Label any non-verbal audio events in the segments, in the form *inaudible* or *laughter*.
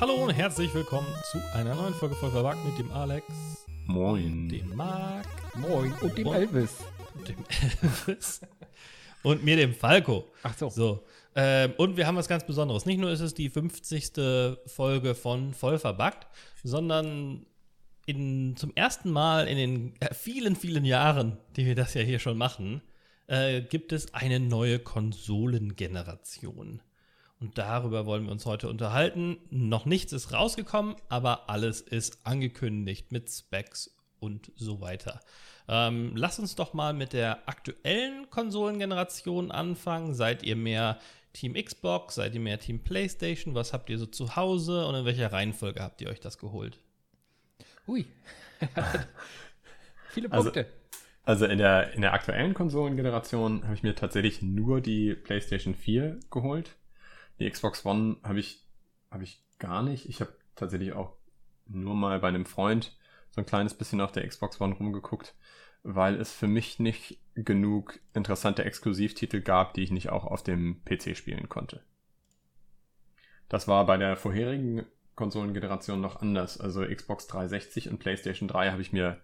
Hallo und herzlich willkommen zu einer neuen Folge voll verwagt mit dem Alex, Moin. dem Marc Moin. Und dem Und- Elvis. und dem Elvis und mir, dem Falco. Ach so. So. Ähm, und wir haben was ganz Besonderes. Nicht nur ist es die 50. Folge von Voll verbuggt, sondern in, zum ersten Mal in den äh, vielen, vielen Jahren, die wir das ja hier schon machen, äh, gibt es eine neue Konsolengeneration. Und darüber wollen wir uns heute unterhalten. Noch nichts ist rausgekommen, aber alles ist angekündigt mit Specs und so weiter. Ähm, lasst uns doch mal mit der aktuellen Konsolengeneration anfangen. Seid ihr mehr Team Xbox? Seid ihr mehr Team PlayStation? Was habt ihr so zu Hause und in welcher Reihenfolge habt ihr euch das geholt? Hui. *laughs* Viele Also- Punkte. Also in der, in der aktuellen Konsolengeneration habe ich mir tatsächlich nur die PlayStation 4 geholt. Die Xbox One habe ich, habe ich gar nicht. Ich habe tatsächlich auch nur mal bei einem Freund so ein kleines bisschen auf der Xbox One rumgeguckt, weil es für mich nicht genug interessante Exklusivtitel gab, die ich nicht auch auf dem PC spielen konnte. Das war bei der vorherigen Konsolengeneration noch anders. Also Xbox 360 und PlayStation 3 habe ich mir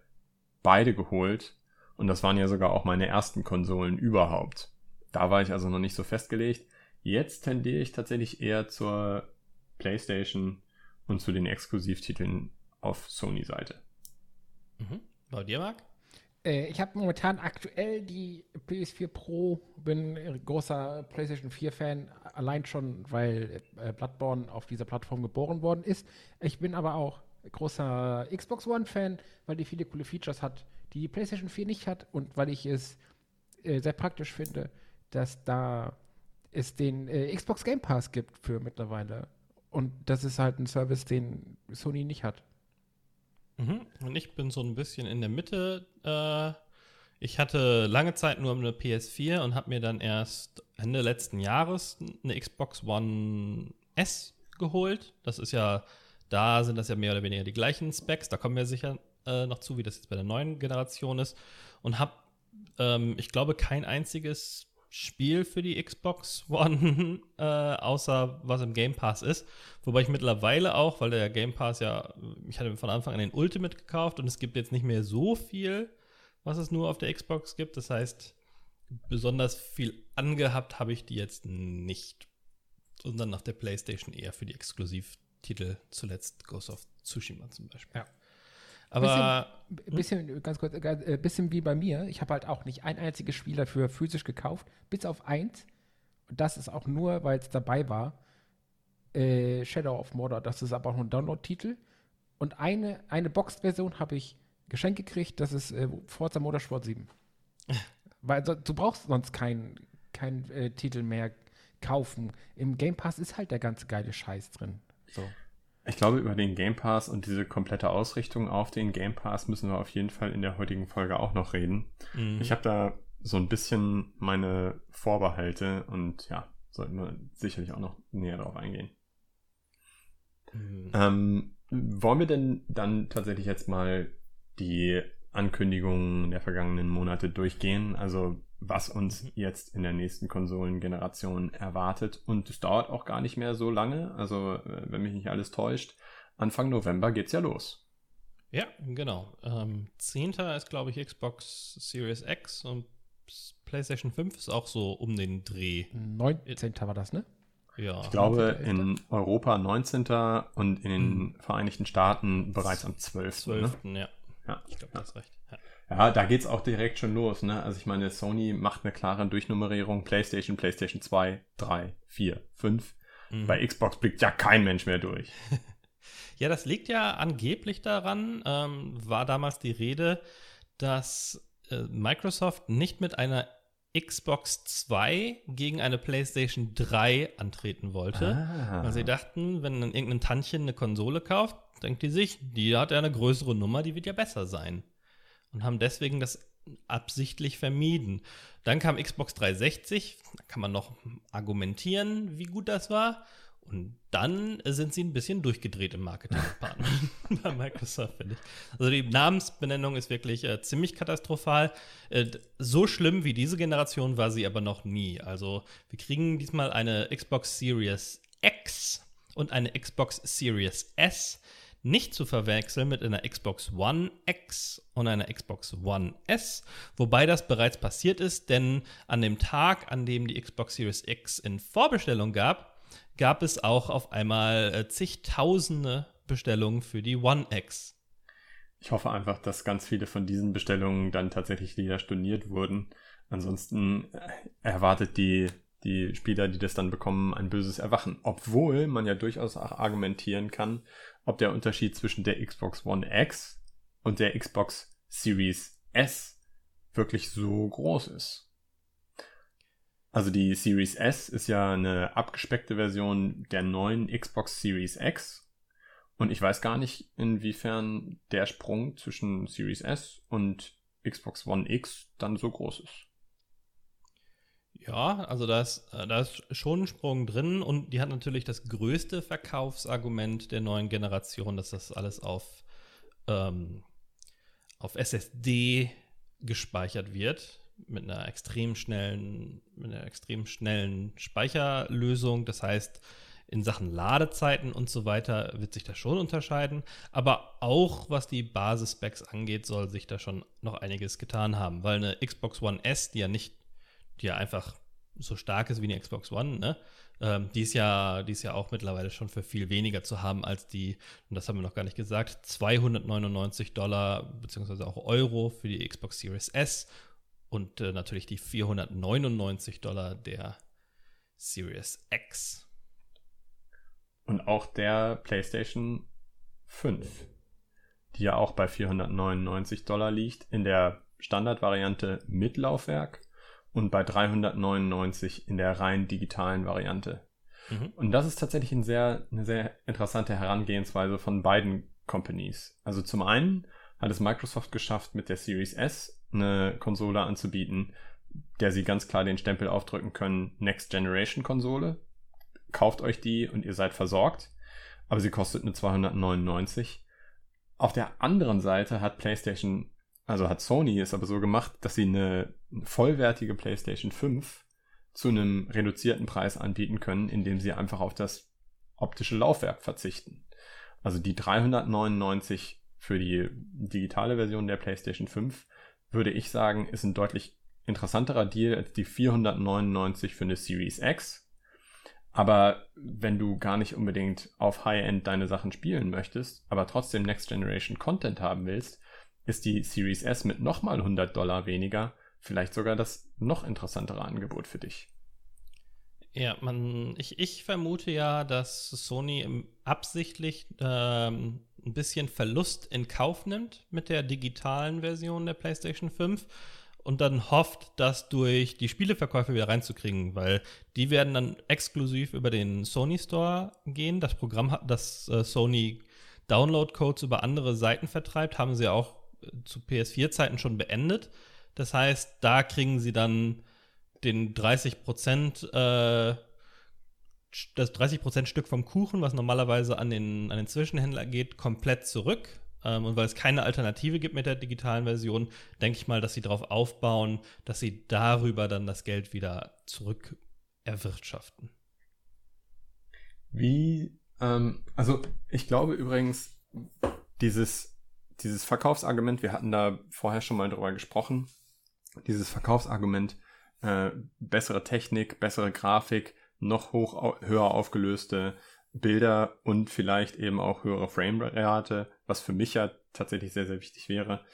beide geholt. Und das waren ja sogar auch meine ersten Konsolen überhaupt. Da war ich also noch nicht so festgelegt. Jetzt tendiere ich tatsächlich eher zur PlayStation und zu den Exklusivtiteln auf Sony-Seite. Mhm. Bei dir, Marc? Äh, ich habe momentan aktuell die PS4 Pro, bin großer PlayStation 4-Fan, allein schon, weil äh, Bloodborne auf dieser Plattform geboren worden ist. Ich bin aber auch großer Xbox One-Fan, weil die viele coole Features hat, die die PlayStation 4 nicht hat und weil ich es äh, sehr praktisch finde, dass da es den äh, Xbox Game Pass gibt für mittlerweile. Und das ist halt ein Service, den Sony nicht hat. Mhm. Und ich bin so ein bisschen in der Mitte. Äh, ich hatte lange Zeit nur eine PS4 und habe mir dann erst Ende letzten Jahres eine Xbox One S geholt. Das ist ja, da sind das ja mehr oder weniger die gleichen Specs. Da kommen wir sicher äh, noch zu, wie das jetzt bei der neuen Generation ist. Und habe, ähm, ich glaube, kein einziges Spiel für die Xbox *laughs* One, äh, außer was im Game Pass ist. Wobei ich mittlerweile auch, weil der Game Pass ja, ich hatte von Anfang an den Ultimate gekauft und es gibt jetzt nicht mehr so viel, was es nur auf der Xbox gibt. Das heißt, besonders viel angehabt habe ich die jetzt nicht. Sondern auf der PlayStation eher für die Exklusivtitel, zuletzt Ghost of Tsushima zum Beispiel. Ja. Aber B- bisschen, ganz kurz, äh, bisschen wie bei mir. Ich habe halt auch nicht ein einziges Spiel dafür physisch gekauft, bis auf eins. Und das ist auch nur, weil es dabei war. Äh, Shadow of Mordor, das ist aber auch nur ein Download-Titel. Und eine, eine Boxed-Version habe ich geschenkt gekriegt, das ist äh, Forza Motorsport 7. *laughs* weil so, du brauchst sonst keinen kein, äh, Titel mehr kaufen. Im Game Pass ist halt der ganze geile Scheiß drin. So. Ich glaube, über den Game Pass und diese komplette Ausrichtung auf den Game Pass müssen wir auf jeden Fall in der heutigen Folge auch noch reden. mh, Ich habe da so ein bisschen meine Vorbehalte und ja, sollten wir sicherlich auch noch näher darauf eingehen. mh, Ähm, wollen wir denn dann tatsächlich jetzt mal die Ankündigungen der vergangenen Monate durchgehen? Also was uns jetzt in der nächsten Konsolengeneration erwartet. Und es dauert auch gar nicht mehr so lange. Also äh, wenn mich nicht alles täuscht, Anfang November geht's ja los. Ja, genau. Ähm, 10. ist, glaube ich, Xbox Series X und PlayStation 5 ist auch so um den Dreh. 19. war das, ne? Ja. Ich glaube 19.11.. in Europa 19. und in den Mhm. Vereinigten Staaten bereits am 12. 12. Ne? Ja, Ja. ich glaube, du hast recht. Ja. Ja, da geht's auch direkt schon los, ne? Also ich meine, Sony macht eine klare Durchnummerierung. PlayStation, PlayStation 2, 3, 4, 5. Mhm. Bei Xbox blickt ja kein Mensch mehr durch. *laughs* Ja, das liegt ja angeblich daran, ähm, war damals die Rede, dass äh, Microsoft nicht mit einer Xbox 2 gegen eine PlayStation 3 antreten wollte. Ah. Weil sie dachten, wenn dann irgendein Tantchen eine Konsole kauft, denkt die sich, die hat ja eine größere Nummer, die wird ja besser sein. Und haben deswegen das absichtlich vermieden. Dann kam Xbox 360, da kann man noch argumentieren, wie gut das war. Und dann sind sie ein bisschen durchgedreht im Marketingdepartment *laughs* *laughs* bei Microsoft, finde ich. Also die Namensbenennung ist wirklich äh, ziemlich katastrophal. Äh, so schlimm wie diese Generation war sie aber noch nie. Also wir kriegen diesmal eine Xbox Series X und eine Xbox Series S nicht zu verwechseln mit einer Xbox One X und einer Xbox One S, wobei das bereits passiert ist, denn an dem Tag, an dem die Xbox Series X in Vorbestellung gab, gab es auch auf einmal äh, zigtausende Bestellungen für die One X. Ich hoffe einfach, dass ganz viele von diesen Bestellungen dann tatsächlich wieder storniert wurden. Ansonsten äh, erwartet die, die Spieler, die das dann bekommen, ein böses Erwachen. Obwohl man ja durchaus auch argumentieren kann, ob der Unterschied zwischen der Xbox One X und der Xbox Series S wirklich so groß ist. Also die Series S ist ja eine abgespeckte Version der neuen Xbox Series X. Und ich weiß gar nicht, inwiefern der Sprung zwischen Series S und Xbox One X dann so groß ist. Ja, also da ist, äh, da ist schon ein Sprung drin und die hat natürlich das größte Verkaufsargument der neuen Generation, dass das alles auf, ähm, auf SSD gespeichert wird mit einer extrem schnellen, mit einer extrem schnellen Speicherlösung. Das heißt, in Sachen Ladezeiten und so weiter wird sich das schon unterscheiden. Aber auch was die Basis-Specs angeht, soll sich da schon noch einiges getan haben, weil eine Xbox One S, die ja nicht die ja einfach so stark ist wie eine Xbox One, ne? Ähm, die, ist ja, die ist ja auch mittlerweile schon für viel weniger zu haben als die, und das haben wir noch gar nicht gesagt, 299 Dollar beziehungsweise auch Euro für die Xbox Series S und äh, natürlich die 499 Dollar der Series X. Und auch der PlayStation 5, die ja auch bei 499 Dollar liegt, in der Standardvariante mit Laufwerk und bei 399 in der rein digitalen Variante. Mhm. Und das ist tatsächlich ein sehr, eine sehr interessante Herangehensweise von beiden Companies. Also zum einen hat es Microsoft geschafft, mit der Series S eine Konsole anzubieten, der sie ganz klar den Stempel aufdrücken können, Next Generation Konsole. Kauft euch die und ihr seid versorgt. Aber sie kostet nur 299. Auf der anderen Seite hat PlayStation also hat Sony es aber so gemacht, dass sie eine vollwertige PlayStation 5 zu einem reduzierten Preis anbieten können, indem sie einfach auf das optische Laufwerk verzichten. Also die 399 für die digitale Version der PlayStation 5 würde ich sagen, ist ein deutlich interessanterer Deal als die 499 für eine Series X. Aber wenn du gar nicht unbedingt auf High-End deine Sachen spielen möchtest, aber trotzdem Next Generation Content haben willst, ist die Series S mit nochmal 100 Dollar weniger vielleicht sogar das noch interessantere Angebot für dich. Ja, man, ich, ich vermute ja, dass Sony absichtlich ähm, ein bisschen Verlust in Kauf nimmt mit der digitalen Version der PlayStation 5 und dann hofft, das durch die Spieleverkäufe wieder reinzukriegen, weil die werden dann exklusiv über den Sony Store gehen. Das Programm hat, das äh, Sony Download-Codes über andere Seiten vertreibt, haben sie auch zu PS4-Zeiten schon beendet. Das heißt, da kriegen sie dann den 30 äh, das 30 Stück vom Kuchen, was normalerweise an den, an den Zwischenhändler geht, komplett zurück. Ähm, und weil es keine Alternative gibt mit der digitalen Version, denke ich mal, dass sie darauf aufbauen, dass sie darüber dann das Geld wieder zurück erwirtschaften. Wie, ähm, also ich glaube übrigens, dieses dieses Verkaufsargument, wir hatten da vorher schon mal drüber gesprochen, dieses Verkaufsargument, äh, bessere Technik, bessere Grafik, noch hoch, höher aufgelöste Bilder und vielleicht eben auch höhere Framerate, was für mich ja tatsächlich sehr, sehr wichtig wäre.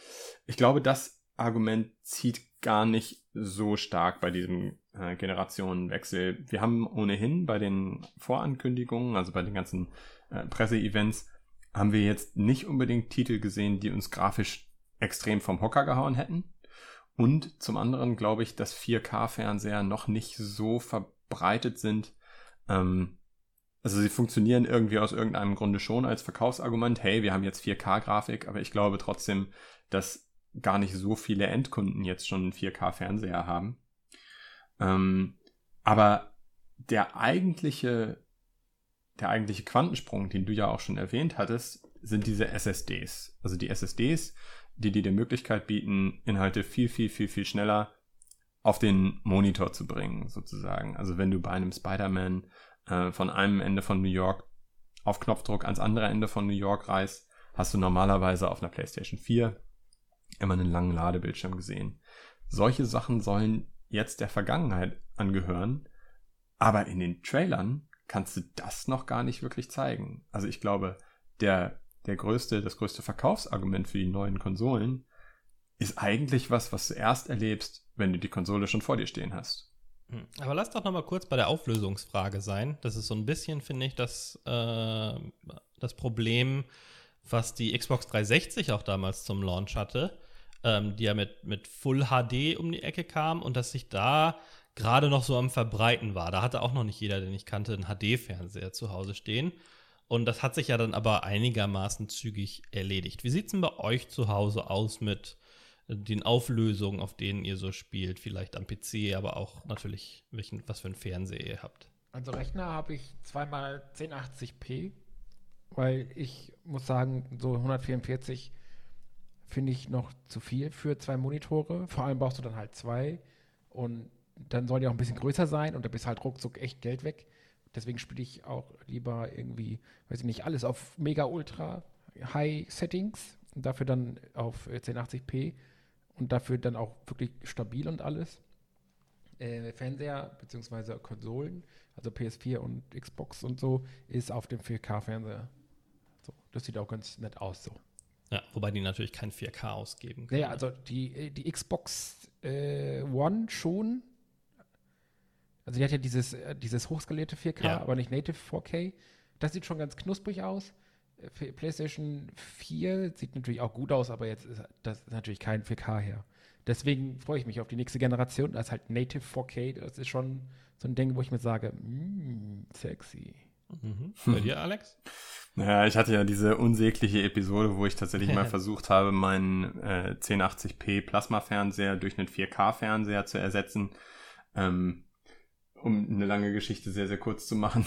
Ich glaube, das Argument zieht gar nicht so stark bei diesem äh, Generationenwechsel. Wir haben ohnehin bei den Vorankündigungen, also bei den ganzen äh, Presseevents, haben wir jetzt nicht unbedingt Titel gesehen, die uns grafisch extrem vom Hocker gehauen hätten. Und zum anderen glaube ich, dass 4K-Fernseher noch nicht so verbreitet sind. Ähm, also sie funktionieren irgendwie aus irgendeinem Grunde schon als Verkaufsargument. Hey, wir haben jetzt 4K-Grafik, aber ich glaube trotzdem, dass gar nicht so viele Endkunden jetzt schon einen 4K-Fernseher haben. Ähm, aber der eigentliche der eigentliche Quantensprung, den du ja auch schon erwähnt hattest, sind diese SSDs. Also die SSDs, die dir die Möglichkeit bieten, Inhalte viel, viel, viel, viel schneller auf den Monitor zu bringen, sozusagen. Also wenn du bei einem Spider-Man äh, von einem Ende von New York auf Knopfdruck ans andere Ende von New York reist, hast du normalerweise auf einer PlayStation 4 immer einen langen Ladebildschirm gesehen. Solche Sachen sollen jetzt der Vergangenheit angehören, aber in den Trailern kannst du das noch gar nicht wirklich zeigen. Also ich glaube, der, der größte, das größte Verkaufsargument für die neuen Konsolen ist eigentlich was, was du erst erlebst, wenn du die Konsole schon vor dir stehen hast. Hm. Aber lass doch noch mal kurz bei der Auflösungsfrage sein. Das ist so ein bisschen, finde ich, das, äh, das Problem, was die Xbox 360 auch damals zum Launch hatte, ähm, die ja mit, mit Full HD um die Ecke kam und dass sich da gerade noch so am Verbreiten war. Da hatte auch noch nicht jeder, den ich kannte, einen HD-Fernseher zu Hause stehen. Und das hat sich ja dann aber einigermaßen zügig erledigt. Wie sieht es denn bei euch zu Hause aus mit den Auflösungen, auf denen ihr so spielt, vielleicht am PC, aber auch natürlich, welchen, was für einen Fernseher ihr habt. Also Rechner habe ich zweimal 1080p, weil ich muss sagen, so 144 finde ich noch zu viel für zwei Monitore. Vor allem brauchst du dann halt zwei und dann soll die auch ein bisschen größer sein und da bist halt ruckzuck echt Geld weg. Deswegen spiele ich auch lieber irgendwie, weiß ich nicht, alles auf mega ultra high Settings und dafür dann auf 1080p und dafür dann auch wirklich stabil und alles. Äh, Fernseher bzw. Konsolen, also PS4 und Xbox und so, ist auf dem 4K-Fernseher. So, das sieht auch ganz nett aus so. Ja, wobei die natürlich kein 4K ausgeben können. Naja, also die, die Xbox äh, One schon. Also die hat ja dieses, äh, dieses hochskalierte 4K, ja. aber nicht Native 4K. Das sieht schon ganz knusprig aus. PlayStation 4 sieht natürlich auch gut aus, aber jetzt ist das natürlich kein 4K her. Deswegen freue ich mich auf die nächste Generation. Das ist halt Native 4K. Das ist schon so ein Ding, wo ich mir sage, mm, sexy. Mhm. *laughs* Bei dir, Alex? Naja, ich hatte ja diese unsägliche Episode, wo ich tatsächlich mal *laughs* versucht habe, meinen äh, 1080p Plasma-Fernseher durch einen 4K-Fernseher zu ersetzen. Ähm, um eine lange Geschichte sehr, sehr kurz zu machen.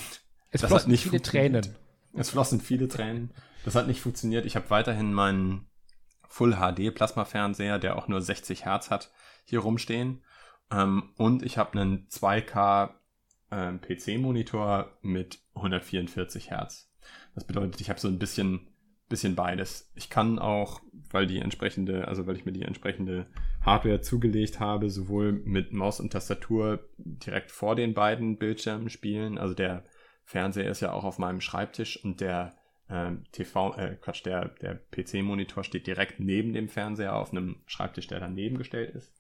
Es das flossen nicht viele Tränen. Es flossen viele Tränen. Das hat nicht funktioniert. Ich habe weiterhin meinen Full HD Plasma-Fernseher, der auch nur 60 Hertz hat, hier rumstehen. Ähm, und ich habe einen 2K äh, PC-Monitor mit 144 Hertz. Das bedeutet, ich habe so ein bisschen, bisschen beides. Ich kann auch, weil die entsprechende, also weil ich mir die entsprechende Hardware zugelegt habe, sowohl mit Maus und Tastatur direkt vor den beiden Bildschirmen spielen. Also der Fernseher ist ja auch auf meinem Schreibtisch und der äh, TV, äh, Quatsch, der, der PC-Monitor steht direkt neben dem Fernseher auf einem Schreibtisch, der daneben gestellt ist.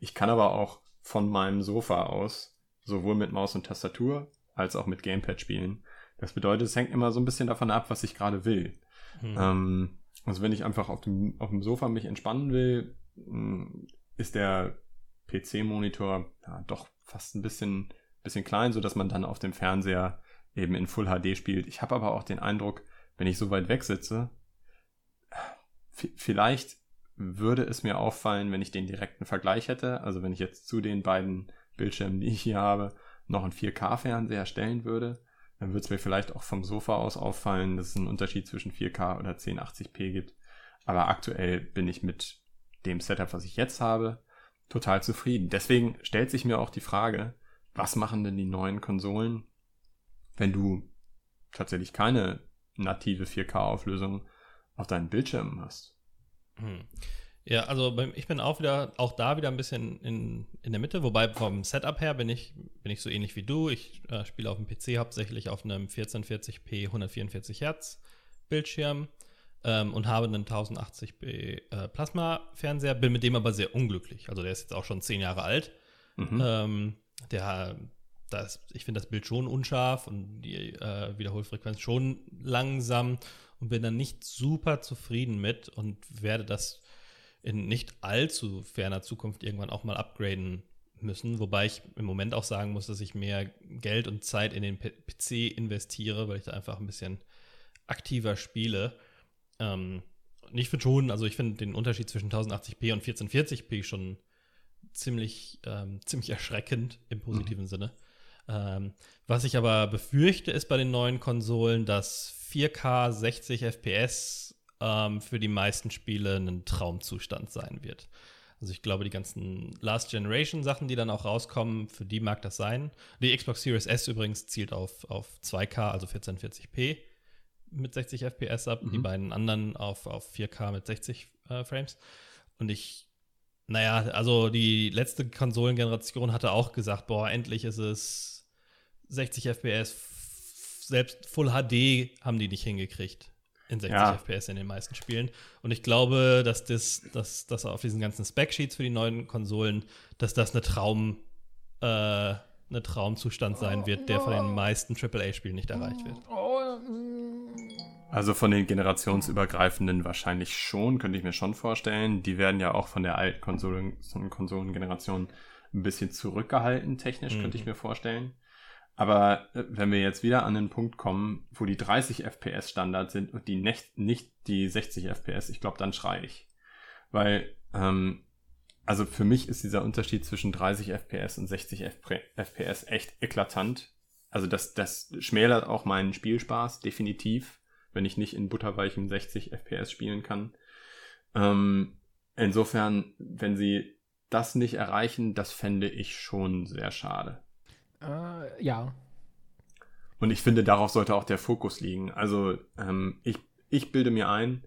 Ich kann aber auch von meinem Sofa aus sowohl mit Maus und Tastatur als auch mit Gamepad spielen. Das bedeutet, es hängt immer so ein bisschen davon ab, was ich gerade will. Hm. Ähm, also wenn ich einfach auf dem, auf dem Sofa mich entspannen will, hm, ist der PC-Monitor ja, doch fast ein bisschen, bisschen klein, so dass man dann auf dem Fernseher eben in Full HD spielt. Ich habe aber auch den Eindruck, wenn ich so weit weg sitze, vielleicht würde es mir auffallen, wenn ich den direkten Vergleich hätte. Also wenn ich jetzt zu den beiden Bildschirmen, die ich hier habe, noch einen 4K-Fernseher stellen würde, dann würde es mir vielleicht auch vom Sofa aus auffallen, dass es einen Unterschied zwischen 4K oder 1080p gibt. Aber aktuell bin ich mit dem Setup, was ich jetzt habe, total zufrieden. Deswegen stellt sich mir auch die Frage, was machen denn die neuen Konsolen wenn du tatsächlich keine native 4K-Auflösung auf deinen Bildschirmen hast. Hm. Ja, also ich bin auch wieder, auch da wieder ein bisschen in, in der Mitte, wobei vom Setup her bin ich, bin ich so ähnlich wie du. Ich äh, spiele auf dem PC hauptsächlich auf einem 1440p 144 Hertz Bildschirm ähm, und habe einen 1080p äh, Plasma-Fernseher, bin mit dem aber sehr unglücklich. Also der ist jetzt auch schon zehn Jahre alt. Mhm. Ähm, der das, ich finde das Bild schon unscharf und die äh, Wiederholfrequenz schon langsam und bin dann nicht super zufrieden mit und werde das in nicht allzu ferner Zukunft irgendwann auch mal upgraden müssen. Wobei ich im Moment auch sagen muss, dass ich mehr Geld und Zeit in den PC investiere, weil ich da einfach ein bisschen aktiver spiele. Ähm, und ich finde schon, also ich finde den Unterschied zwischen 1080p und 1440p schon ziemlich, ähm, ziemlich erschreckend im positiven mhm. Sinne. Ähm, was ich aber befürchte, ist bei den neuen Konsolen, dass 4K 60 FPS ähm, für die meisten Spiele ein Traumzustand sein wird. Also ich glaube, die ganzen Last Generation Sachen, die dann auch rauskommen, für die mag das sein. Die Xbox Series S übrigens zielt auf, auf 2K, also 1440p mit 60 FPS ab, mhm. die beiden anderen auf, auf 4K mit 60 äh, Frames. Und ich, naja, also die letzte Konsolengeneration hatte auch gesagt, boah, endlich ist es 60 FPS, selbst Full HD haben die nicht hingekriegt in 60 ja. FPS in den meisten Spielen. Und ich glaube, dass das, dass, dass auf diesen ganzen Spec-Sheets für die neuen Konsolen, dass das eine Traum, äh, eine Traumzustand sein wird, der von den meisten AAA-Spielen nicht erreicht wird. Also von den generationsübergreifenden wahrscheinlich schon, könnte ich mir schon vorstellen. Die werden ja auch von der alten Konsolen, Konsolengeneration ein bisschen zurückgehalten, technisch, mhm. könnte ich mir vorstellen. Aber äh, wenn wir jetzt wieder an den Punkt kommen, wo die 30 FPS Standard sind und die nicht, nicht die 60 FPS, ich glaube, dann schreie ich. Weil, ähm, also für mich ist dieser Unterschied zwischen 30 FPS und 60 FPS echt eklatant. Also das, das schmälert auch meinen Spielspaß, definitiv, wenn ich nicht in butterweichem 60 FPS spielen kann. Ähm, insofern, wenn sie das nicht erreichen, das fände ich schon sehr schade. Äh, ja. Und ich finde, darauf sollte auch der Fokus liegen. Also ähm, ich, ich bilde mir ein,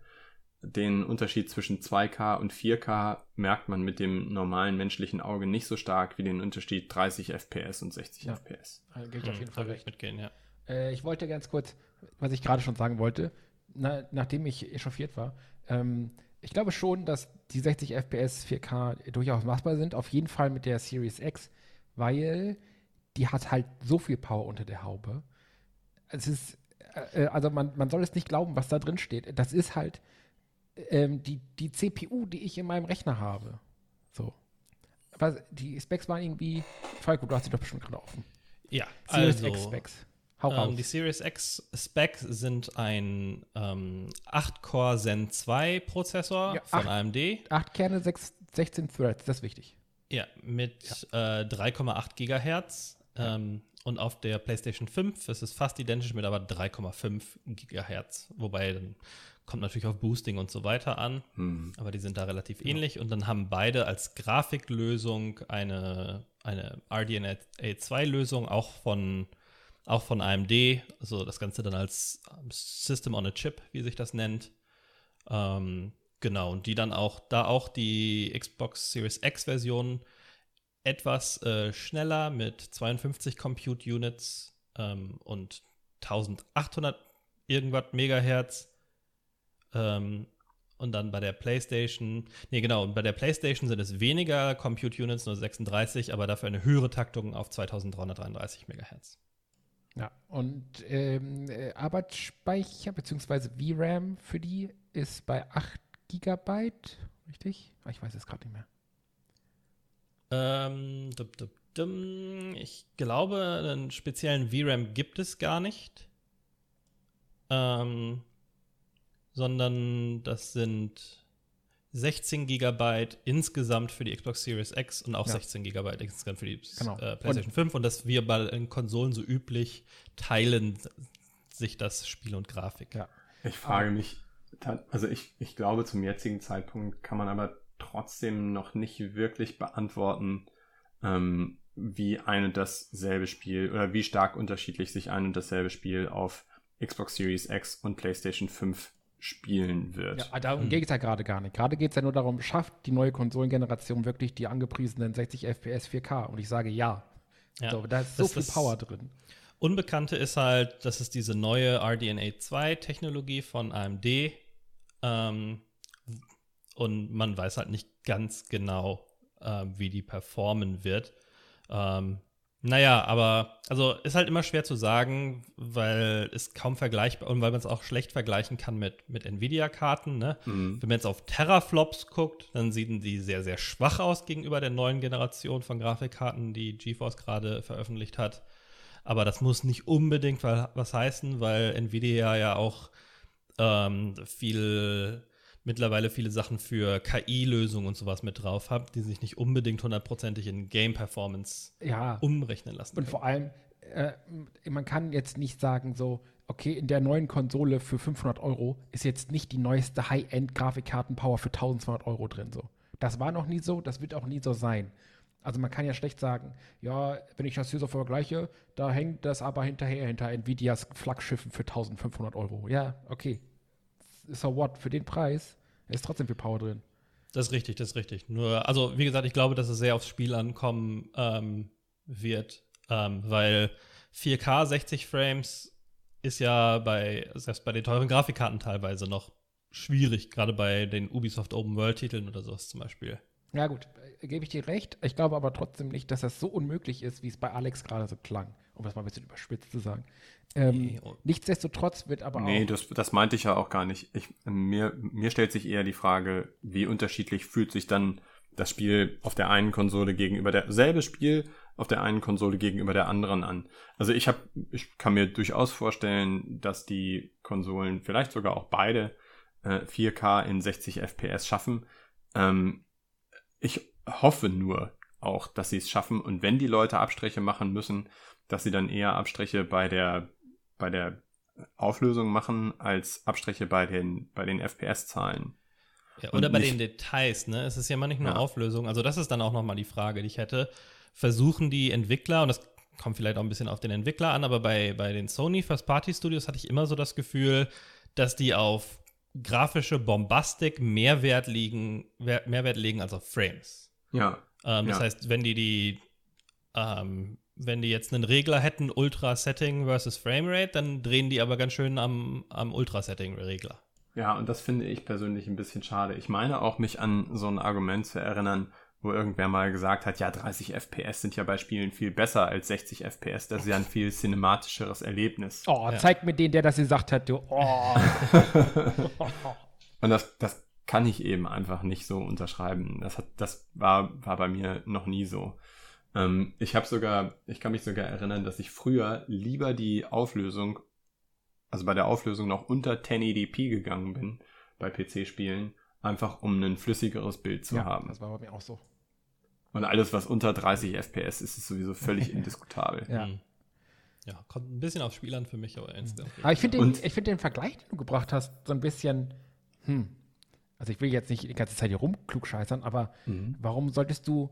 den Unterschied zwischen 2K und 4K merkt man mit dem normalen menschlichen Auge nicht so stark wie den Unterschied 30 FPS und 60 ja. FPS. Da gehe ich auf jeden Fall recht. Mitgehen, ja. Äh, ich wollte ganz kurz, was ich gerade schon sagen wollte, na, nachdem ich echauffiert war, ähm, ich glaube schon, dass die 60 FPS 4K durchaus machbar sind, auf jeden Fall mit der Series X, weil die hat halt so viel Power unter der Haube. Es ist, äh, also man, man soll es nicht glauben, was da drin steht. Das ist halt ähm, die, die CPU, die ich in meinem Rechner habe. So. Was, die Specs waren irgendwie. Falco, du hast sie doch bestimmt gerade offen. Ja, Series also, X Specs. Hau ähm, die Series X Specs sind ein ähm, 8-Core Zen 2 Prozessor ja, von AMD. 8 Kerne, 6, 16 Threads, das ist wichtig. Ja, mit ja. äh, 3,8 Gigahertz ähm, und auf der PlayStation 5 ist es fast identisch mit aber 3,5 Gigahertz. Wobei dann kommt natürlich auf Boosting und so weiter an. Hm. Aber die sind da relativ ähnlich. Ja. Und dann haben beide als Grafiklösung eine, eine RDNA 2-Lösung, auch von, auch von AMD. Also das Ganze dann als System on a Chip, wie sich das nennt. Ähm, genau, und die dann auch, da auch die Xbox Series X-Version etwas äh, schneller mit 52 Compute Units ähm, und 1800 irgendwas Megahertz. Ähm, und dann bei der PlayStation, nee, genau, bei der PlayStation sind es weniger Compute Units, nur 36, aber dafür eine höhere Taktung auf 2333 Megahertz. Ja, und ähm, äh, Arbeitsspeicher bzw. VRAM für die ist bei 8 GB, richtig? Ah, ich weiß es gerade nicht mehr. Ähm, dum, dum, dum. Ich glaube, einen speziellen VRAM gibt es gar nicht. Ähm, sondern das sind 16 Gigabyte insgesamt für die Xbox Series X und auch ja. 16 Gigabyte insgesamt für die genau. äh, PlayStation und 5 und dass wir bei den Konsolen so üblich teilen sich das Spiel und Grafik. Ja. Ich frage mich, also ich, ich glaube, zum jetzigen Zeitpunkt kann man aber trotzdem noch nicht wirklich beantworten, ähm, wie ein und dasselbe Spiel oder wie stark unterschiedlich sich ein und dasselbe Spiel auf Xbox Series X und PlayStation 5 spielen wird. Ja, darum hm. geht es ja gerade gar nicht. Gerade geht es ja nur darum, schafft die neue Konsolengeneration wirklich die angepriesenen 60 FPS 4K? Und ich sage ja. ja so, da ist so viel Power drin. Unbekannte ist halt, dass es diese neue RDNA 2 Technologie von AMD ähm, und man weiß halt nicht ganz genau, äh, wie die performen wird. Ähm, naja, aber also ist halt immer schwer zu sagen, weil es kaum vergleichbar und weil man es auch schlecht vergleichen kann mit, mit Nvidia-Karten. Ne? Mhm. Wenn man jetzt auf Teraflops guckt, dann sehen die sehr, sehr schwach aus gegenüber der neuen Generation von Grafikkarten, die GeForce gerade veröffentlicht hat. Aber das muss nicht unbedingt was heißen, weil Nvidia ja auch ähm, viel mittlerweile viele Sachen für KI-Lösungen und sowas mit drauf habt, die sich nicht unbedingt hundertprozentig in Game-Performance ja. umrechnen lassen. Und vor allem, äh, man kann jetzt nicht sagen so, okay, in der neuen Konsole für 500 Euro ist jetzt nicht die neueste High-End-Grafikkarten-Power für 1200 Euro drin so. Das war noch nie so, das wird auch nie so sein. Also man kann ja schlecht sagen, ja, wenn ich das hier so vergleiche, da hängt das aber hinterher hinter Nvidias Flaggschiffen für 1500 Euro. Ja, okay. So what? Für den Preis ist trotzdem viel Power drin. Das ist richtig, das ist richtig. Nur, also wie gesagt, ich glaube, dass es sehr aufs Spiel ankommen ähm, wird, ähm, weil 4K 60 Frames ist ja bei, selbst bei den teuren Grafikkarten teilweise noch schwierig, gerade bei den Ubisoft Open World Titeln oder sowas zum Beispiel. Ja, gut, äh, gebe ich dir recht. Ich glaube aber trotzdem nicht, dass das so unmöglich ist, wie es bei Alex gerade so klang, um das mal ein bisschen überspitzt zu sagen. Ähm, nee. Oh. Nichtsdestotrotz wird aber nee, auch. Nee, das, das meinte ich ja auch gar nicht. Ich, mir, mir stellt sich eher die Frage, wie unterschiedlich fühlt sich dann das Spiel auf der einen Konsole gegenüber der selbe Spiel auf der einen Konsole gegenüber der anderen an. Also ich habe, ich kann mir durchaus vorstellen, dass die Konsolen vielleicht sogar auch beide äh, 4K in 60 FPS schaffen. Ähm, ich hoffe nur auch, dass sie es schaffen und wenn die Leute Abstriche machen müssen, dass sie dann eher Abstriche bei der bei der Auflösung machen als Abstriche bei den bei den FPS-Zahlen. Ja, oder bei den Details, ne? Es ist ja immer nicht nur ja. Auflösung. Also das ist dann auch nochmal die Frage, die ich hätte. Versuchen die Entwickler, und das kommt vielleicht auch ein bisschen auf den Entwickler an, aber bei, bei den Sony First-Party-Studios hatte ich immer so das Gefühl, dass die auf grafische Bombastik mehr Wert, liegen, mehr Wert legen als auf Frames. Ja. Ähm, das ja. heißt, wenn die die ähm, wenn die jetzt einen Regler hätten, Ultra-Setting versus Framerate, dann drehen die aber ganz schön am, am Ultra-Setting-Regler. Ja, und das finde ich persönlich ein bisschen schade. Ich meine auch, mich an so ein Argument zu erinnern, wo irgendwer mal gesagt hat, ja, 30 FPS sind ja bei Spielen viel besser als 60 FPS. Das ist ja ein viel cinematischeres Erlebnis. Oh, ja. zeig mir den, der das gesagt hat, du. Oh. *laughs* und das, das kann ich eben einfach nicht so unterschreiben. Das, hat, das war, war bei mir noch nie so. Ähm, ich habe sogar, ich kann mich sogar erinnern, dass ich früher lieber die Auflösung, also bei der Auflösung noch unter 1080p gegangen bin bei PC-Spielen, einfach um ein flüssigeres Bild zu ja, haben. Das war bei mir auch so. Und alles, was unter 30 FPS ist, ist sowieso völlig *laughs* indiskutabel. ja. Hm. Ja, kommt ein bisschen auf Spiel an für mich, aber insgesamt. Aber ich finde den, find den Vergleich, den du gebracht hast, so ein bisschen, hm. Also ich will jetzt nicht die ganze Zeit hier rumklugscheißern, aber mhm. warum solltest du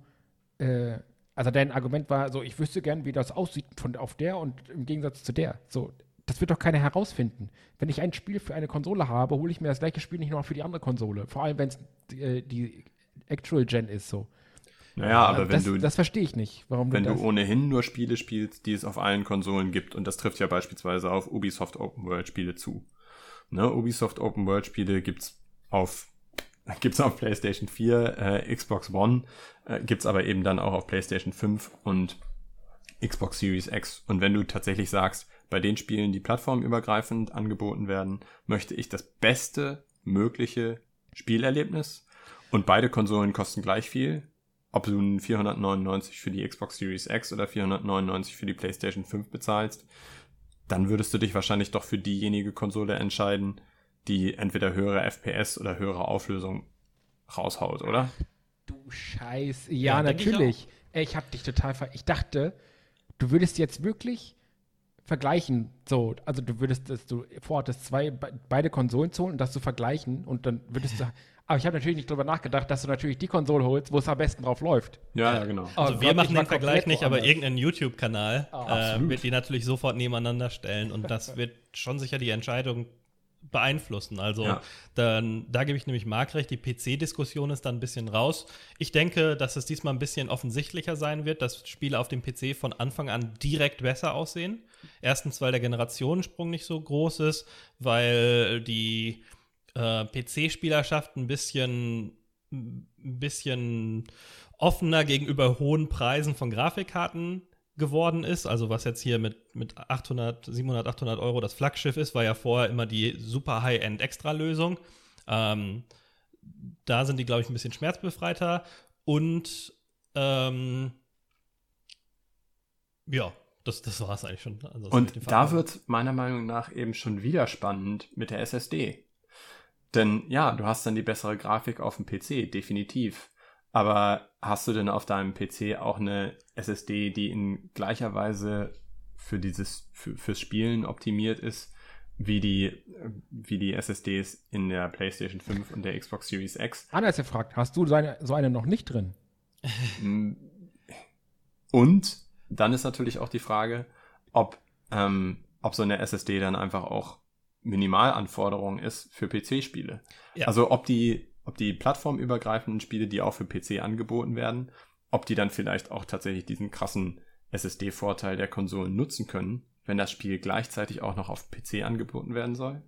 äh, also dein Argument war so, ich wüsste gern, wie das aussieht von auf der und im Gegensatz zu der. So, das wird doch keiner herausfinden. Wenn ich ein Spiel für eine Konsole habe, hole ich mir das gleiche Spiel nicht noch für die andere Konsole. Vor allem, wenn es äh, die Actual Gen ist so. Naja, aber also wenn das, du. Das verstehe ich nicht. Warum wenn du, du ohnehin nur Spiele spielst, die es auf allen Konsolen gibt, und das trifft ja beispielsweise auf Ubisoft Open World Spiele zu. Ne, Ubisoft Open World Spiele gibt's auf *laughs* gibt's auf PlayStation 4, äh, Xbox One, äh, gibt's aber eben dann auch auf PlayStation 5 und Xbox Series X. Und wenn du tatsächlich sagst, bei den Spielen, die plattformübergreifend angeboten werden, möchte ich das beste mögliche Spielerlebnis und beide Konsolen kosten gleich viel, ob du 499 für die Xbox Series X oder 499 für die PlayStation 5 bezahlst, dann würdest du dich wahrscheinlich doch für diejenige Konsole entscheiden, die entweder höhere FPS oder höhere Auflösung raushaut, oder? Du Scheiß. Ja, ja natürlich. Ich, ich hab dich total ver. Ich dachte, du würdest jetzt wirklich vergleichen. So, also du würdest, dass du vorhattest, zwei, beide Konsolen zu holen und das zu vergleichen und dann würdest du. *laughs* Aber ich habe natürlich nicht drüber nachgedacht, dass du natürlich die Konsole holst, wo es am besten drauf läuft. Ja, ja genau. Also oh, wir Gott, machen den Vergleich nicht, aber irgendein YouTube-Kanal oh, äh, wird die natürlich sofort nebeneinander stellen und das *laughs* wird schon sicher die Entscheidung beeinflussen. Also ja. dann, da gebe ich nämlich Marc recht, die PC-Diskussion ist dann ein bisschen raus. Ich denke, dass es diesmal ein bisschen offensichtlicher sein wird, dass Spiele auf dem PC von Anfang an direkt besser aussehen. Erstens, weil der Generationensprung nicht so groß ist, weil die äh, PC-Spielerschaft ein bisschen, ein bisschen offener gegenüber hohen Preisen von Grafikkarten geworden ist, also was jetzt hier mit, mit 800, 700, 800 Euro das Flaggschiff ist, war ja vorher immer die super High-End-Extra-Lösung. Ähm, da sind die, glaube ich, ein bisschen schmerzbefreiter und ähm, ja, das, das war es eigentlich schon. Also und da wird meiner Meinung nach eben schon wieder spannend mit der SSD. Denn ja, du hast dann die bessere Grafik auf dem PC, definitiv. Aber hast du denn auf deinem PC auch eine SSD, die in gleicher Weise für dieses, für, fürs Spielen optimiert ist, wie die, wie die SSDs in der PlayStation 5 und der Xbox Series X. Anders gefragt, hast du so eine, so eine noch nicht drin? Und dann ist natürlich auch die Frage, ob, ähm, ob so eine SSD dann einfach auch Minimalanforderung ist für PC-Spiele. Ja. Also ob die, ob die plattformübergreifenden Spiele, die auch für PC angeboten werden, ob die dann vielleicht auch tatsächlich diesen krassen SSD-Vorteil der Konsolen nutzen können, wenn das Spiel gleichzeitig auch noch auf PC angeboten werden soll.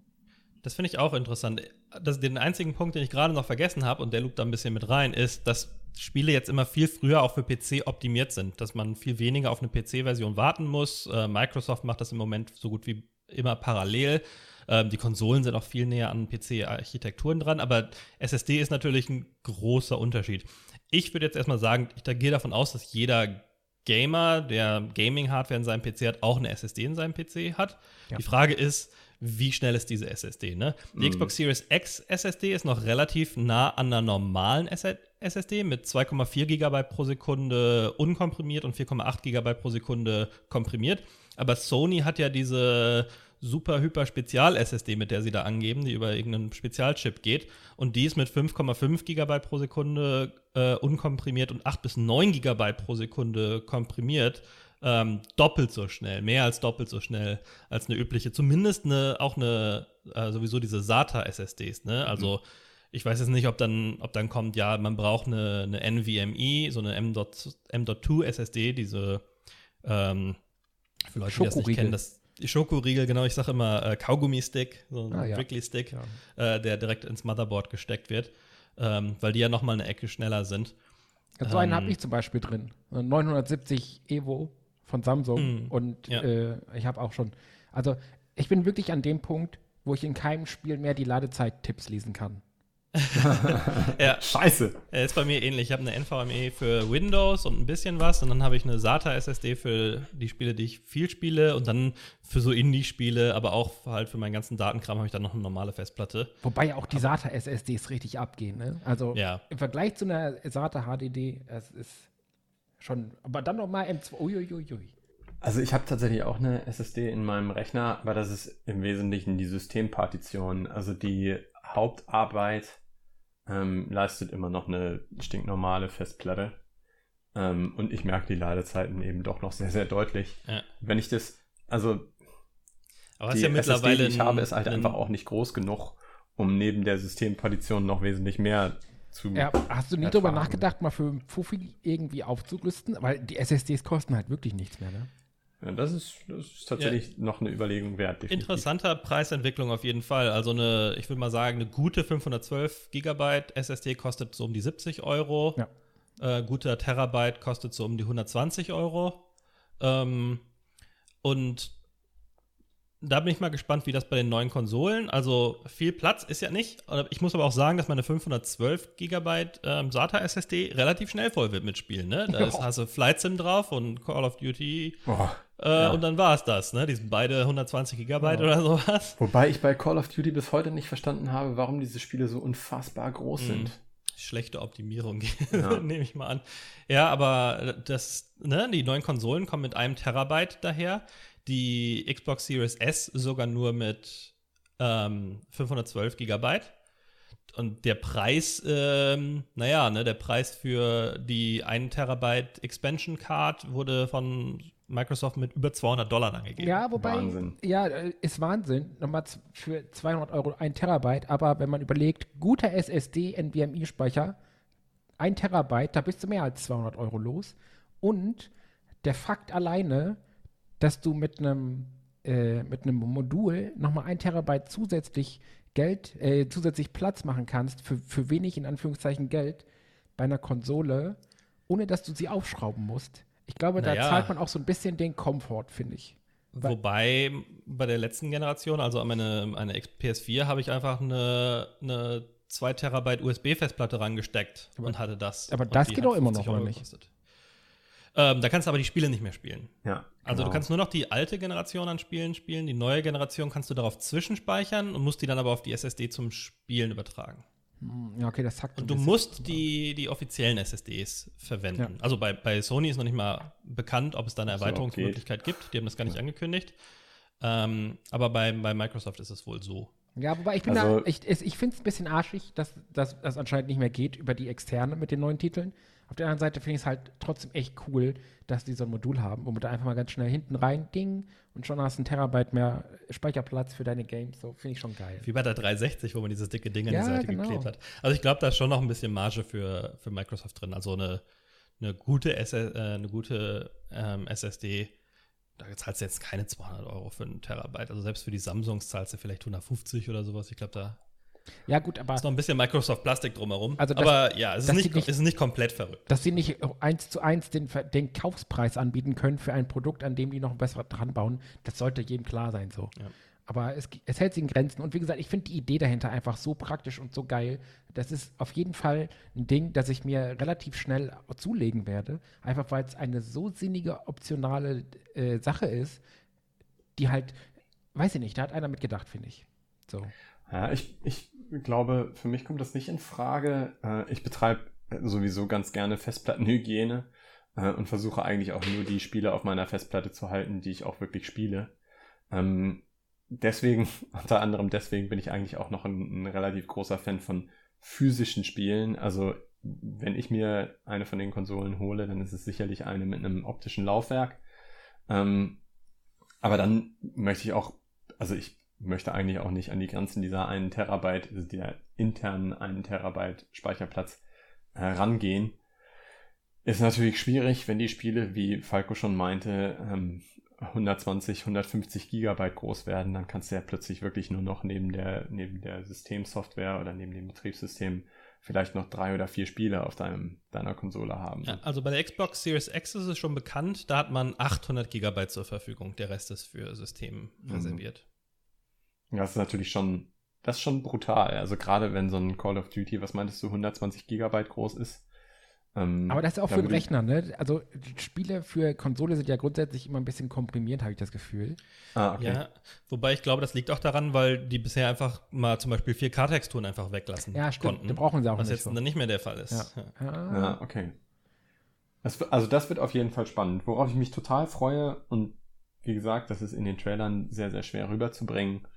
Das finde ich auch interessant. Das, den einzigen Punkt, den ich gerade noch vergessen habe, und der lugt da ein bisschen mit rein, ist, dass Spiele jetzt immer viel früher auch für PC optimiert sind, dass man viel weniger auf eine PC-Version warten muss. Äh, Microsoft macht das im Moment so gut wie immer parallel. Ähm, die Konsolen sind auch viel näher an PC-Architekturen dran, aber SSD ist natürlich ein großer Unterschied. Ich würde jetzt erstmal sagen, ich da gehe davon aus, dass jeder Gamer, der Gaming-Hardware in seinem PC hat, auch eine SSD in seinem PC hat. Ja. Die Frage ist, wie schnell ist diese SSD? Ne? Die Mhm. Xbox Series X SSD ist noch relativ nah an einer normalen SSD mit 2,4 GB pro Sekunde unkomprimiert und 4,8 GB pro Sekunde komprimiert. Aber Sony hat ja diese super hyper Spezial SSD, mit der sie da angeben, die über irgendeinen Spezialchip geht. Und die ist mit 5,5 GB pro Sekunde äh, unkomprimiert und 8 bis 9 GB pro Sekunde komprimiert. Ähm, doppelt so schnell, mehr als doppelt so schnell als eine übliche, zumindest eine, auch eine, äh, sowieso diese SATA-SSDs, ne? Also ich weiß jetzt nicht, ob dann, ob dann kommt, ja, man braucht eine, eine NVMe, so eine M.2 M.2 SSD, diese ähm, für Leute, die das nicht kennen, das Schokoriegel, genau, ich sage immer äh, Kaugummi-Stick, so ein Ah, ja. Wrigley-Stick, Ja. äh, der direkt ins Motherboard gesteckt wird, ähm, weil die ja noch mal eine Ecke schneller sind. So einen Ähm. habe ich zum Beispiel drin. 970 Evo von Samsung. Hm, Und ja. äh, ich habe auch schon. Also, ich bin wirklich an dem Punkt, wo ich in keinem Spiel mehr die Ladezeit-Tipps lesen kann. *laughs* Ja, Scheiße! äh, ist bei mir ähnlich. Ich habe eine NVMe für Windows und ein bisschen was und dann habe ich eine SATA SSD für die Spiele, die ich viel spiele und dann für so Indie-Spiele, aber auch halt für meinen ganzen Datenkram habe ich dann noch eine normale Festplatte. Wobei ja auch die SATA-SSDs richtig abgehen. Ne? Also Ja. im Vergleich zu einer SATA HDD, es ist schon. Aber dann nochmal M2. Uiuiui. Also ich habe tatsächlich auch eine SSD in meinem Rechner, aber das ist im Wesentlichen die Systempartition. Also die Hauptarbeit ähm, leistet immer noch eine stinknormale Festplatte. Ähm, und ich merke die Ladezeiten eben doch noch sehr, sehr deutlich. Ja. Wenn ich das, also Aber die ja mittlerweile SSD, die ich habe, ist halt ein- einfach auch nicht groß genug, um neben der Systempartition noch wesentlich mehr zu. Ja, hast du nie drüber nachgedacht, mal für einen Fuffi irgendwie aufzurüsten? Weil die SSDs kosten halt wirklich nichts mehr, ne? Ja, das, ist, das ist tatsächlich noch eine Überlegung wert. definitiv. Interessanter Preisentwicklung auf jeden Fall. Also eine, ich würde mal sagen, eine gute 512 Gigabyte SSD kostet so um die 70 Euro. Ja. Äh, guter Terabyte kostet so um die 120 Euro. Ähm, und da bin ich mal gespannt, wie das bei den neuen Konsolen. Also viel Platz ist ja nicht. Ich muss aber auch sagen, dass meine 512 Gigabyte ähm, SATA SSD relativ schnell voll wird mit Spielen. Ne? Da *laughs* ist, Ja. hast du Flight Sim drauf und Call of Duty Boah. Äh, Ja. Und dann war es das, ne? Die sind beide 120 Gigabyte Ja. oder sowas. *laughs* Wobei ich bei Call of Duty bis heute nicht verstanden habe, warum diese Spiele so unfassbar groß Mhm. sind. Schlechte Optimierung, *laughs* Ja. nehme ich mal an. Ja, aber das, ne, die neuen Konsolen kommen mit einem Terabyte daher. Die Xbox Series S sogar nur mit ähm, 512 Gigabyte. Und der Preis, ähm, naja, ne, der Preis für die 1 Terabyte Expansion Card wurde von Microsoft mit über 200 Dollar angegeben. Ja, wobei, Wahnsinn. ja, äh, ist Wahnsinn. Nochmal für 200 Euro ein Terabyte. Aber wenn man überlegt, guter SSD, NVMe-Speicher, ein Terabyte, da bist du mehr als 200 Euro los. Und der Fakt alleine, dass du mit einem äh, mit einem Modul nochmal ein Terabyte zusätzlich Geld, äh, zusätzlich Platz machen kannst für, für wenig in Anführungszeichen Geld bei einer Konsole, ohne dass du sie aufschrauben musst. Ich glaube, da Naja. zahlt man auch so ein bisschen den Komfort, finde ich. Wobei bei der letzten Generation, also an meine, X- PS4, habe ich einfach eine, eine 2 Terabyte USB-Festplatte rangesteckt Aber- und hatte das. aber das geht doch immer 50 noch, oder nicht? gekostet. Ähm, da kannst du aber die Spiele nicht mehr spielen. Ja. Also genau. du kannst nur noch die alte Generation an Spielen spielen, die neue Generation kannst du darauf zwischenspeichern und musst die dann aber auf die SSD zum Spielen übertragen. Hm, Ja, okay, das sagt Und du musst die, die offiziellen SSDs verwenden. Ja. Also bei, bei Sony ist noch nicht mal bekannt, ob es da eine So, Erweiterungsmöglichkeit gibt. Die haben das gar nicht angekündigt. Ähm, aber bei, bei Microsoft ist es wohl so. Ja, wobei ich bin Also- da, ich, ich finde es ein bisschen arschig, dass dass das anscheinend nicht mehr geht über die externe mit den neuen Titeln. Auf der anderen Seite finde ich es halt trotzdem echt cool, dass die so ein Modul haben, womit du einfach mal ganz schnell hinten rein ding und schon hast du einen Terabyte mehr Speicherplatz für deine Games. So finde ich schon geil. Wie bei der 360, wo man dieses dicke Ding an Ja, die Seite genau. geklebt hat. Also ich glaube, da ist schon noch ein bisschen Marge für, für Microsoft drin. Also eine, eine gute, SS, äh, eine gute ähm, SSD, da zahlst du jetzt keine 200 Euro für einen Terabyte. Also selbst für die Samsungs zahlst du vielleicht 150 oder sowas. Ich glaube, da Ja, gut, aber ist noch ein bisschen Microsoft-Plastik drumherum. Also das- Aber ja, es ist nicht, nicht- es ist nicht komplett verrückt. dass sie nicht eins zu eins den, den Kaufpreis anbieten können für ein Produkt, an dem die noch besser dran bauen, das sollte jedem klar sein so. Ja. Aber es, es hält sich in Grenzen. Und wie gesagt, ich finde die Idee dahinter einfach so praktisch und so geil. Das ist auf jeden Fall ein Ding, das ich mir relativ schnell zulegen werde. Einfach weil es eine so sinnige, optionale äh, Sache ist, die halt, weiß ich nicht, da hat einer mit gedacht, finde ich. So. Ja, ich, ich glaube, für mich kommt das nicht in Frage. Äh, ich betreibe sowieso ganz gerne Festplattenhygiene äh, und versuche eigentlich auch nur die Spiele auf meiner Festplatte zu halten, die ich auch wirklich spiele. Ähm, deswegen, *laughs* unter anderem deswegen bin ich eigentlich auch noch ein, ein relativ großer Fan von physischen Spielen. Also wenn ich mir eine von den Konsolen hole, dann ist es sicherlich eine mit einem optischen Laufwerk. Ähm, aber dann möchte ich auch, also ich möchte eigentlich auch nicht an die Grenzen dieser einen Terabyte, also der internen einen Terabyte Speicherplatz herangehen. Ist natürlich schwierig, wenn die Spiele, wie Falco schon meinte, ähm, 120, 150 Gigabyte groß werden, dann kannst du ja plötzlich wirklich nur noch neben der, neben der Systemsoftware oder neben dem Betriebssystem vielleicht noch drei oder vier Spiele auf deinem, deiner Konsole haben. Ja, also bei der Xbox Series X ist es schon bekannt, da hat man 800 Gigabyte zur Verfügung. Der Rest ist für System Mhm. reserviert. Das ist natürlich schon, das ist schon brutal. Also gerade wenn so ein Call of Duty, was meintest du, 120 Gigabyte groß ist. Ähm, Aber das ist auch für den Rechner, ne? Also die Spiele für Konsole sind ja grundsätzlich immer ein bisschen komprimiert, habe ich das Gefühl. Ah, okay. Ja, wobei ich glaube, das liegt auch daran, weil die bisher einfach mal zum Beispiel 4K-Texturen einfach weglassen Ja, stimmt. konnten. Da brauchen sie auch was nicht jetzt so. dann nicht mehr der Fall ist. Ja. Ja. Ja. Ja, okay. Das, also das wird auf jeden Fall spannend. Worauf ich mich total freue und wie gesagt, das ist in den Trailern sehr, sehr schwer rüberzubringen,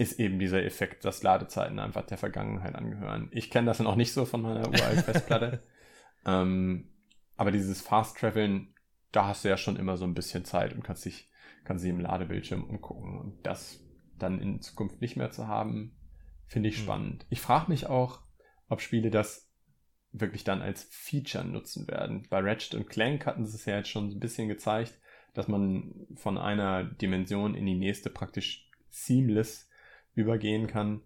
ist eben dieser Effekt, dass Ladezeiten einfach der Vergangenheit angehören. Ich kenne das noch nicht so von meiner uralten Festplatte. *laughs* ähm, aber dieses Fast Traveln, da hast du ja schon immer so ein bisschen Zeit und kannst dich, kannst dich im Ladebildschirm umgucken. Und das dann in Zukunft nicht mehr zu haben, finde ich Hm. spannend. Ich frage mich auch, ob Spiele das wirklich dann als Feature nutzen werden. Bei Ratchet und Clank hatten sie es ja jetzt schon ein bisschen gezeigt, dass man von einer Dimension in die nächste praktisch seamless übergehen kann.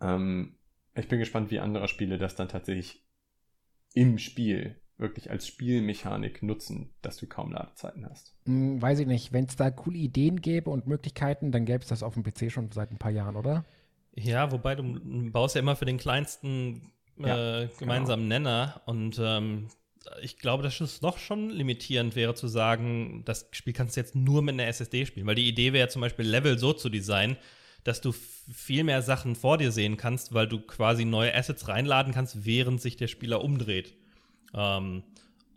Ähm, ich bin gespannt, wie andere Spiele das dann tatsächlich im Spiel wirklich als Spielmechanik nutzen, dass du kaum Ladezeiten hast. Hm, weiß ich nicht. Wenn es da coole Ideen gäbe und Möglichkeiten, dann gäbe es das auf dem PC schon seit ein paar Jahren, oder? Ja, wobei du baust ja immer für den kleinsten Ja, äh, gemeinsamen Nenner und ähm, ich glaube, dass es doch schon limitierend wäre zu sagen, das Spiel kannst du jetzt nur mit einer SSD spielen, weil die Idee wäre zum Beispiel Level so zu designen, dass du viel mehr Sachen vor dir sehen kannst, weil du quasi neue Assets reinladen kannst, während sich der Spieler umdreht. Ähm,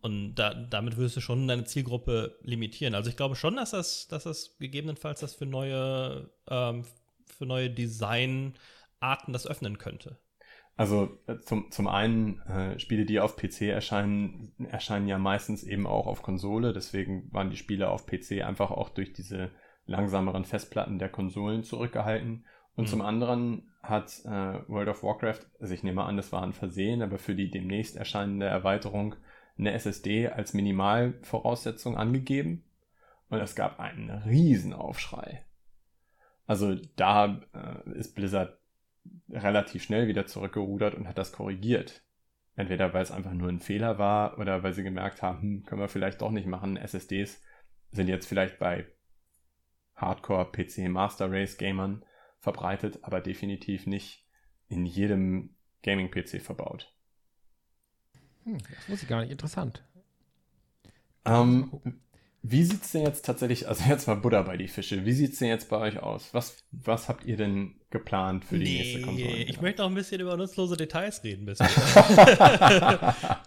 und da, damit würdest du schon deine Zielgruppe limitieren. Also ich glaube schon, dass das, dass das gegebenenfalls das für neue, ähm, für neue Designarten das öffnen könnte. Also äh, zum, zum einen äh, Spiele, die auf PC erscheinen, erscheinen ja meistens eben auch auf Konsole. Deswegen waren die Spiele auf PC einfach auch durch diese langsameren Festplatten der Konsolen zurückgehalten. Und Mhm. zum anderen hat äh, World of Warcraft, also ich nehme an, das war ein Versehen, aber für die demnächst erscheinende Erweiterung eine SSD als Minimalvoraussetzung angegeben. Und es gab einen riesen Aufschrei. Also da äh, ist Blizzard relativ schnell wieder zurückgerudert und hat das korrigiert. Entweder weil es einfach nur ein Fehler war oder weil sie gemerkt haben, hm, können wir vielleicht doch nicht machen. SSDs sind jetzt vielleicht bei Hardcore PC Master Race Gamern verbreitet, aber definitiv nicht in jedem Gaming PC verbaut. Hm, das wusste ich gar nicht. Interessant. Ähm. Wie sieht es denn jetzt tatsächlich, also jetzt mal Buddha bei die Fische, wie sieht es denn jetzt bei euch aus? Was, was habt ihr denn geplant für die nee, nächste Konsole? Ich möchte auch ein bisschen über nutzlose Details reden, bis wir, *laughs*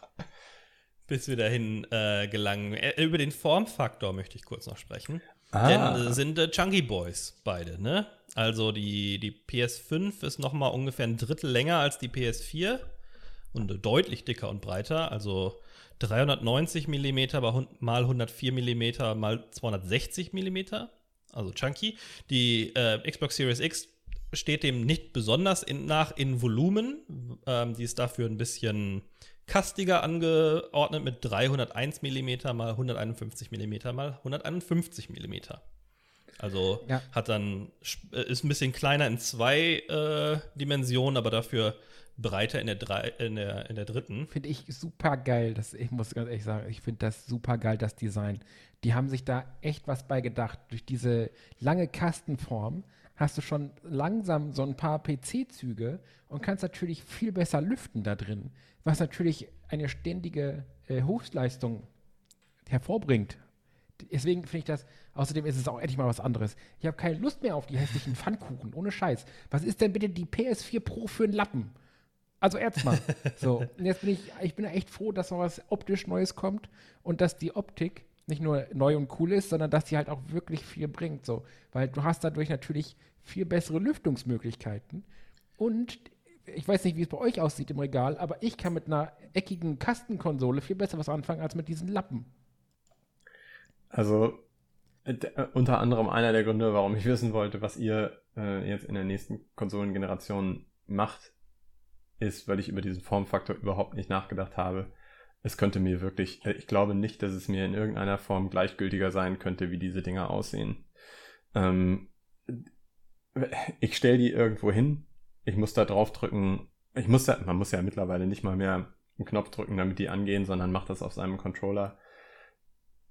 bis wir dahin äh, gelangen. Äh, über den Formfaktor möchte ich kurz noch sprechen. Ah. Denn äh, sind äh, Chunky Boys beide, ne? Also die, die PS5 ist noch mal ungefähr ein Drittel länger als die PS4 und deutlich dicker und breiter. Also 390 mm mal 104 mm mal 260 mm, also chunky. Die äh, Xbox Series X steht dem nicht besonders in, nach in Volumen. Ähm, die ist dafür ein bisschen kastiger angeordnet mit 301 mm mal 151 mm mal 151 mm. Also ja. hat dann äh, ist ein bisschen kleiner in zwei äh, Dimensionen, aber dafür breiter in der, drei, in der, in der dritten. Finde ich super geil. Das, ich muss ganz ehrlich sagen, ich finde das super geil, das Design. Die haben sich da echt was bei gedacht. Durch diese lange Kastenform hast du schon langsam so ein paar PC-Züge und kannst natürlich viel besser lüften da drin, was natürlich eine ständige äh, Höchstleistung hervorbringt. Deswegen finde ich das, außerdem ist es auch endlich mal was anderes. Ich habe keine Lust mehr auf die hässlichen Pfannkuchen, ohne Scheiß. Was ist denn bitte die PS4 Pro für ein Lappen? Also erstmal. *laughs* so, und jetzt bin ich, ich bin echt froh, dass noch was optisch Neues kommt und dass die Optik nicht nur neu und cool ist, sondern dass sie halt auch wirklich viel bringt. So, weil du hast dadurch natürlich viel bessere Lüftungsmöglichkeiten und ich weiß nicht, wie es bei euch aussieht im Regal, aber ich kann mit einer eckigen Kastenkonsole viel besser was anfangen als mit diesen Lappen. Also äh, unter anderem einer der Gründe, warum ich wissen wollte, was ihr äh, jetzt in der nächsten Konsolengeneration macht, ist, weil ich über diesen Formfaktor überhaupt nicht nachgedacht habe. Es könnte mir wirklich, äh, ich glaube nicht, dass es mir in irgendeiner Form gleichgültiger sein könnte, wie diese Dinger aussehen. Ähm, ich stelle die irgendwo hin, ich muss da drauf drücken, ich muss da, man muss ja mittlerweile nicht mal mehr einen Knopf drücken, damit die angehen, sondern macht das auf seinem Controller.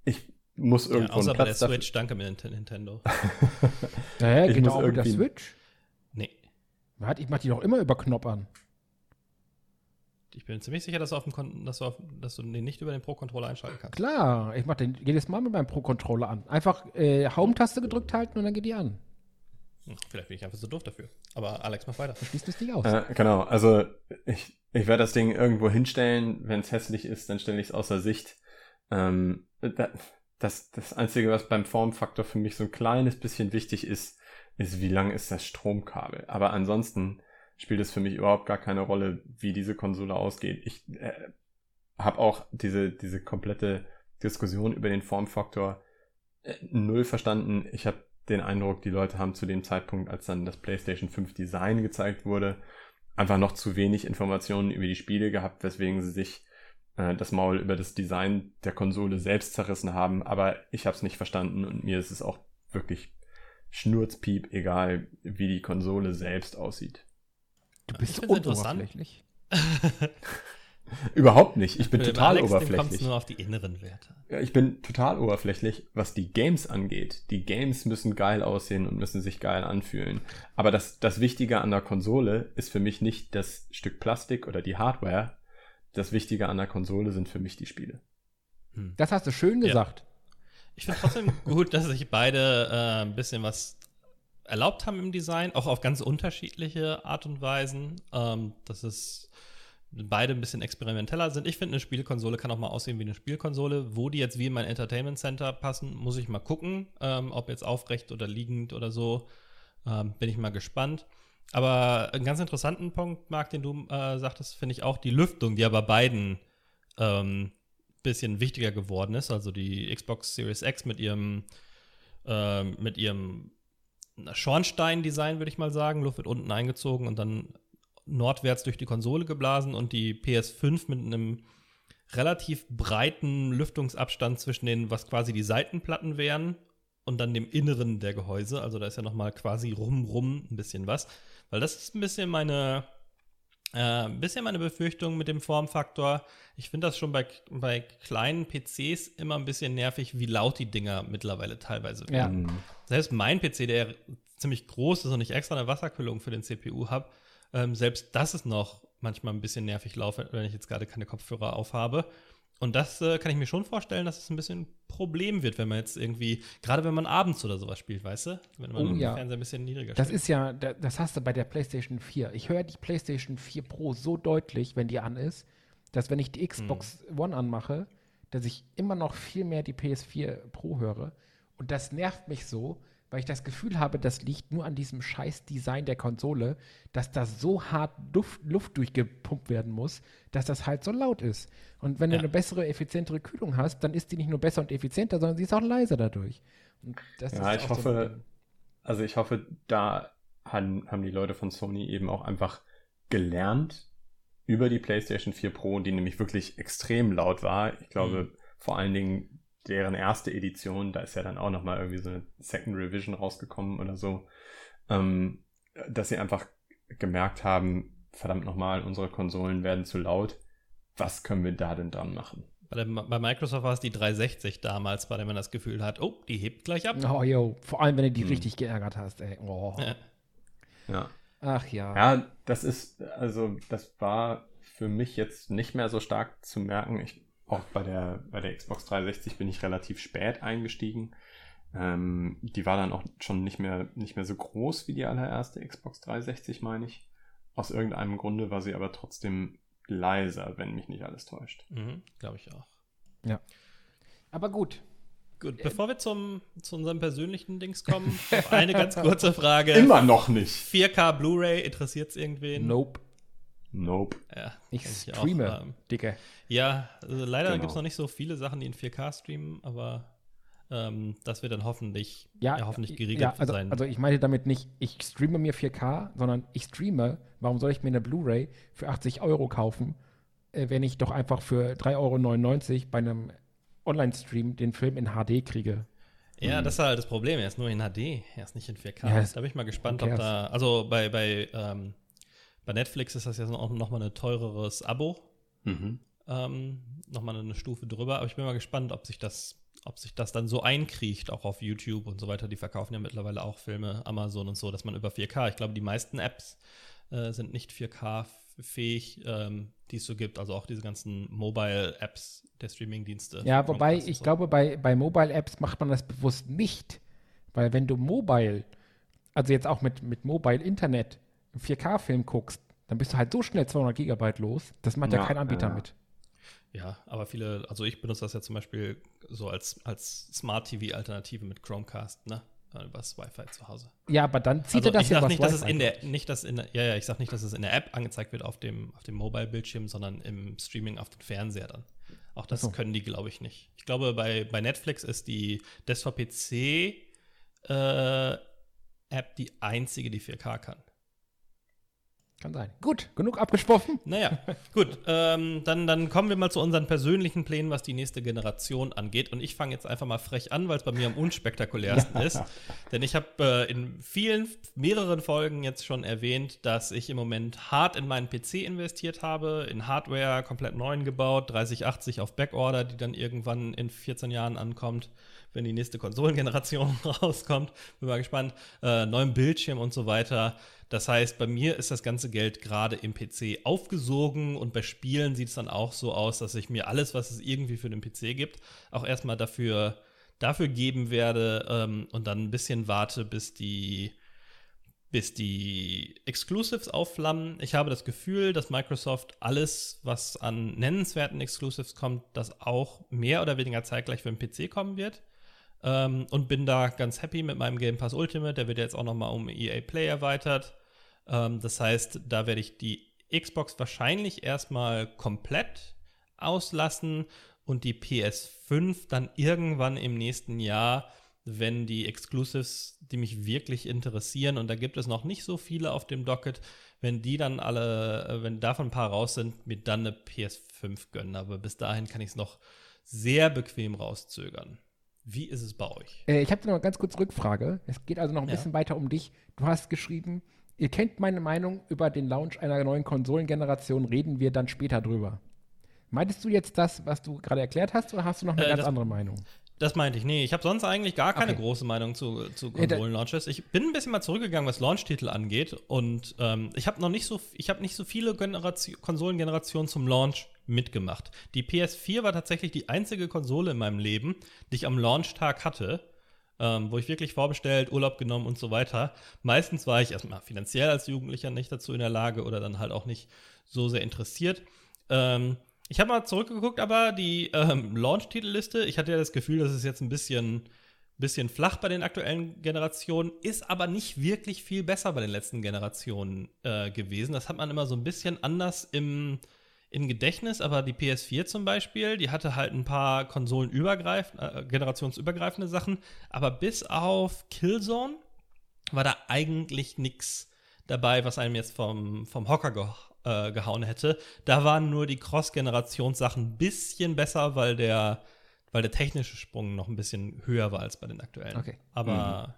Ich muss irgendwo ja, außer einen Platz bei der Switch, danke mir Nintendo. naja, geht auch mit der Switch? Nee. Warte, ich mach die doch immer über Knopf an. Ich bin ziemlich sicher, dass du, auf dem dass du, auf, dass du den nicht über den Pro-Controller einschalten kannst. Klar, ich mache den jedes Mal mit meinem Pro-Controller an. Einfach äh, Home-Taste gedrückt halten und dann geht die an. Hm, vielleicht bin ich einfach so doof dafür. Aber Alex, mach weiter. Schließt das Ding aus. Äh, genau, also ich, ich werde das Ding irgendwo hinstellen. Wenn es hässlich ist, dann stelle ich es außer Sicht. Ähm, das, das Einzige, was beim Formfaktor für mich so ein kleines bisschen wichtig ist, ist, wie lang ist das Stromkabel. Aber ansonsten spielt es für mich überhaupt gar keine Rolle, wie diese Konsole ausgeht. Ich äh, habe auch diese, diese komplette Diskussion über den Formfaktor äh, null verstanden. Ich habe den Eindruck, die Leute haben zu dem Zeitpunkt, als dann das PlayStation 5 Design gezeigt wurde, einfach noch zu wenig Informationen über die Spiele gehabt, weswegen sie sich äh, das Maul über das Design der Konsole selbst zerrissen haben. Aber ich habe es nicht verstanden und mir ist es auch wirklich schnurzpiep egal, wie die Konsole selbst aussieht. Du bist so oberflächlich. *laughs* Überhaupt nicht. Ich bin Für total Alex, oberflächlich. nur auf die inneren Werte. Ja, ich bin total oberflächlich, was die Games angeht. Die Games müssen geil aussehen und müssen sich geil anfühlen. Aber das, das Wichtige an der Konsole ist für mich nicht das Stück Plastik oder die Hardware. Das Wichtige an der Konsole sind für mich die Spiele. Hm. Das hast du schön gesagt. Ja. Ich finde trotzdem gut, dass sich beide äh, ein bisschen was erlaubt haben im Design, auch auf ganz unterschiedliche Art und Weisen. Ähm, dass es beide ein bisschen experimenteller sind. Ich finde, eine Spielkonsole kann auch mal aussehen wie eine Spielkonsole. Wo die jetzt wie in mein Entertainment Center passen, muss ich mal gucken. Ähm, ob jetzt aufrecht oder liegend oder so. Ähm, bin ich mal gespannt. Aber einen ganz interessanten Punkt, Marc, den du äh, sagtest, finde ich auch die Lüftung, die ja bei beiden ähm, bisschen wichtiger geworden ist. Also die Xbox Series X mit ihrem, äh, mit ihrem Schornstein-Design, würde ich mal sagen. Luft wird unten eingezogen und dann nordwärts durch die Konsole geblasen und die PS5 mit einem relativ breiten Lüftungsabstand zwischen den, was quasi die Seitenplatten wären und dann dem Inneren der Gehäuse. Also da ist ja noch mal quasi rum, rum ein bisschen was. Weil das ist ein bisschen meine, äh, ein bisschen meine Befürchtung mit dem Formfaktor. Ich finde das schon bei, bei kleinen PCs immer ein bisschen nervig, wie laut die Dinger mittlerweile teilweise werden. Ja. Selbst mein PC, der ziemlich groß ist und ich extra eine Wasserkühlung für den CPU habe, ähm, selbst das ist noch manchmal ein bisschen nervig laut, wenn ich jetzt gerade keine Kopfhörer aufhabe. Und das äh, kann ich mir schon vorstellen, dass es ein bisschen ein Problem wird, wenn man jetzt irgendwie, gerade wenn man abends oder sowas spielt, weißt du? Wenn man Oh, den ja. Fernseher ein bisschen niedriger Das stellt. ist ja, da- das hast du bei der PlayStation 4. Ich höre die PlayStation 4 Pro so deutlich, wenn die an ist, dass wenn ich die Xbox One anmache, dass ich immer noch viel mehr die PS4 Pro höre. Und das nervt mich so, weil ich das Gefühl habe, das liegt nur an diesem scheiß Design der Konsole, dass da so hart Luft, Luft durchgepumpt werden muss, dass das halt so laut ist. Und wenn du Ja. eine bessere, effizientere Kühlung hast, dann ist die nicht nur besser und effizienter, sondern sie ist auch leiser dadurch. Ja, ich so hoffe, Ding. also ich hoffe, da haben, haben die Leute von Sony eben auch einfach gelernt über die PlayStation 4 Pro, die nämlich wirklich extrem laut war. Ich glaube, Mhm. vor allen Dingen deren erste Edition, da ist ja dann auch nochmal irgendwie so eine Second Revision rausgekommen oder so, ähm, dass sie einfach gemerkt haben, verdammt nochmal, unsere Konsolen werden zu laut. Was können wir da denn dran machen? Bei, der, bei Microsoft war es die 360 damals, bei der man das Gefühl hat, oh, die hebt gleich ab. Oh, yo. Vor allem, wenn du die Hm. richtig geärgert hast, ey. Oh. Ja. Ja. Ach ja. Ja, das ist, also das war für mich jetzt nicht mehr so stark zu merken. Ich, auch bei der, bei der Xbox 360 bin ich relativ spät eingestiegen. Ähm, die war dann auch schon nicht mehr, nicht mehr so groß wie die allererste Xbox 360, meine ich. Aus irgendeinem Grunde war sie aber trotzdem leiser, wenn mich nicht alles täuscht. Mhm, Glaube ich auch. Aber gut. Gut, bevor wir zum, zu unserem persönlichen Dings kommen, noch eine ganz *laughs* kurze Frage. Immer noch nicht. 4K Blu-ray, interessiert es irgendwen? Nope. Nope. Ja, Ich auch, streame, ähm, Dicke. ja, also leider Genau. gibt es noch nicht so viele Sachen, die in 4K streamen, aber ähm, das wird dann hoffentlich, Ja, ja, hoffentlich ja, geregelt ja, also, sein. also ich meine damit nicht, ich streame mir 4K, sondern ich streame, warum soll ich mir eine Blu-ray für 80 Euro kaufen, äh, wenn ich doch einfach für 3,99 Euro bei einem Online-Stream den Film in HD kriege? ja, das ist halt das Problem. Er ist nur in HD, er ist nicht in 4K. Ja, da bin ich mal gespannt, ob da. Also bei, bei, ähm, bei Netflix ist das ja auch nochmal ein teureres Abo. Mhm. ähm, nochmal eine Stufe drüber. Aber ich bin mal gespannt, ob sich das, ob sich das dann so einkriecht, auch auf YouTube und so weiter. Die verkaufen ja mittlerweile auch Filme, Amazon und so, dass man über 4K, ich glaube, die meisten Apps äh, sind nicht 4K-fähig, ähm, die es so gibt. Also auch diese ganzen Mobile-Apps der Streaming-Dienste. Ja, wobei ich so. glaube, bei, bei Mobile-Apps macht man das bewusst nicht. Weil wenn du Mobile, also jetzt auch mit, mit Mobile-Internet, einen 4K-Film guckst, dann bist du halt so schnell 200 Gigabyte los. Das macht ja, Ja, kein Anbieter ja. mit. Ja, aber viele, also ich benutze das ja zum Beispiel so als, als Smart TV-Alternative mit Chromecast, ne? Äh, das Wi-Fi zu Hause. Ja, aber dann zieht Also er das ich ja sag was nicht, dass es in der, nicht, dass in der, ja, ja, ich sag nicht, dass es in der App angezeigt wird auf dem, auf dem Mobile-Bildschirm, sondern im Streaming auf dem Fernseher dann. Auch das so. können die, glaube ich, nicht. Ich glaube, bei, bei Netflix ist die Desktop-PC äh, App die einzige, die 4K kann. Kann sein. Gut, genug abgesprochen. Naja, gut. Ähm, dann, dann kommen wir mal zu unseren persönlichen Plänen, was die nächste Generation angeht. Und ich fange jetzt einfach mal frech an, weil es bei mir am unspektakulärsten *laughs* ist. Denn ich habe äh, in vielen, mehreren Folgen jetzt schon erwähnt, dass ich im Moment hart in meinen PC investiert habe, in Hardware komplett neuen gebaut, 3080 auf Backorder, die dann irgendwann in 14 Jahren ankommt, wenn die nächste Konsolengeneration *laughs* rauskommt. Bin mal gespannt. Äh, neuen Bildschirm und so weiter. Das heißt, bei mir ist das ganze Geld gerade im PC aufgesogen und bei Spielen sieht es dann auch so aus, dass ich mir alles, was es irgendwie für den PC gibt, auch erstmal dafür, dafür geben werde ähm, und dann ein bisschen warte, bis die, bis die Exclusives aufflammen. Ich habe das Gefühl, dass Microsoft alles, was an nennenswerten Exclusives kommt, das auch mehr oder weniger zeitgleich für den PC kommen wird. Ähm, und bin da ganz happy mit meinem Game Pass Ultimate. Der wird jetzt auch nochmal um EA Play erweitert. Ähm, das heißt, da werde ich die Xbox wahrscheinlich erstmal komplett auslassen und die PS5 dann irgendwann im nächsten Jahr, wenn die Exclusives, die mich wirklich interessieren, und da gibt es noch nicht so viele auf dem Docket, wenn die dann alle, äh, wenn davon ein paar raus sind, mir dann eine PS5 gönnen. Aber bis dahin kann ich es noch sehr bequem rauszögern. Wie ist es bei euch? Äh, ich habe noch eine ganz kurze Rückfrage. Es geht also noch ein Ja. bisschen weiter um dich. Du hast geschrieben, ihr kennt meine Meinung über den Launch einer neuen Konsolengeneration, reden wir dann später drüber. Meintest du jetzt das, was du gerade erklärt hast, oder hast du noch eine Äh, ganz das- andere Meinung? Das meinte ich. Nee, ich habe sonst eigentlich gar keine Okay. große Meinung zu, zu Konsolen-Launches. Ich bin ein bisschen mal zurückgegangen, was Launch-Titel angeht. Und ähm, ich habe noch nicht so, ich habe nicht so viele Generation, Konsolengenerationen zum Launch mitgemacht. Die PS4 war tatsächlich die einzige Konsole in meinem Leben, die ich am Launchtag hatte, ähm, wo ich wirklich vorbestellt, Urlaub genommen und so weiter. Meistens war ich erstmal finanziell als Jugendlicher nicht dazu in der Lage oder dann halt auch nicht so sehr interessiert. Ähm, ich habe mal zurückgeguckt, aber die ähm, Launch-Titelliste, ich hatte ja das Gefühl, dass es jetzt ein bisschen bisschen flach bei den aktuellen Generationen, ist aber nicht wirklich viel besser bei den letzten Generationen äh, gewesen. Das hat man immer so ein bisschen anders im, im Gedächtnis, aber die PS4 zum Beispiel, die hatte halt ein paar konsolenübergreifende, äh, generationsübergreifende Sachen, aber bis auf Killzone war da eigentlich nichts dabei, was einem jetzt vom, vom Hocker ge äh, gehauen hätte. Da waren nur die Cross-Generationssachen ein bisschen besser, weil der weil der technische Sprung noch ein bisschen höher war als bei den aktuellen. Okay. Aber mhm.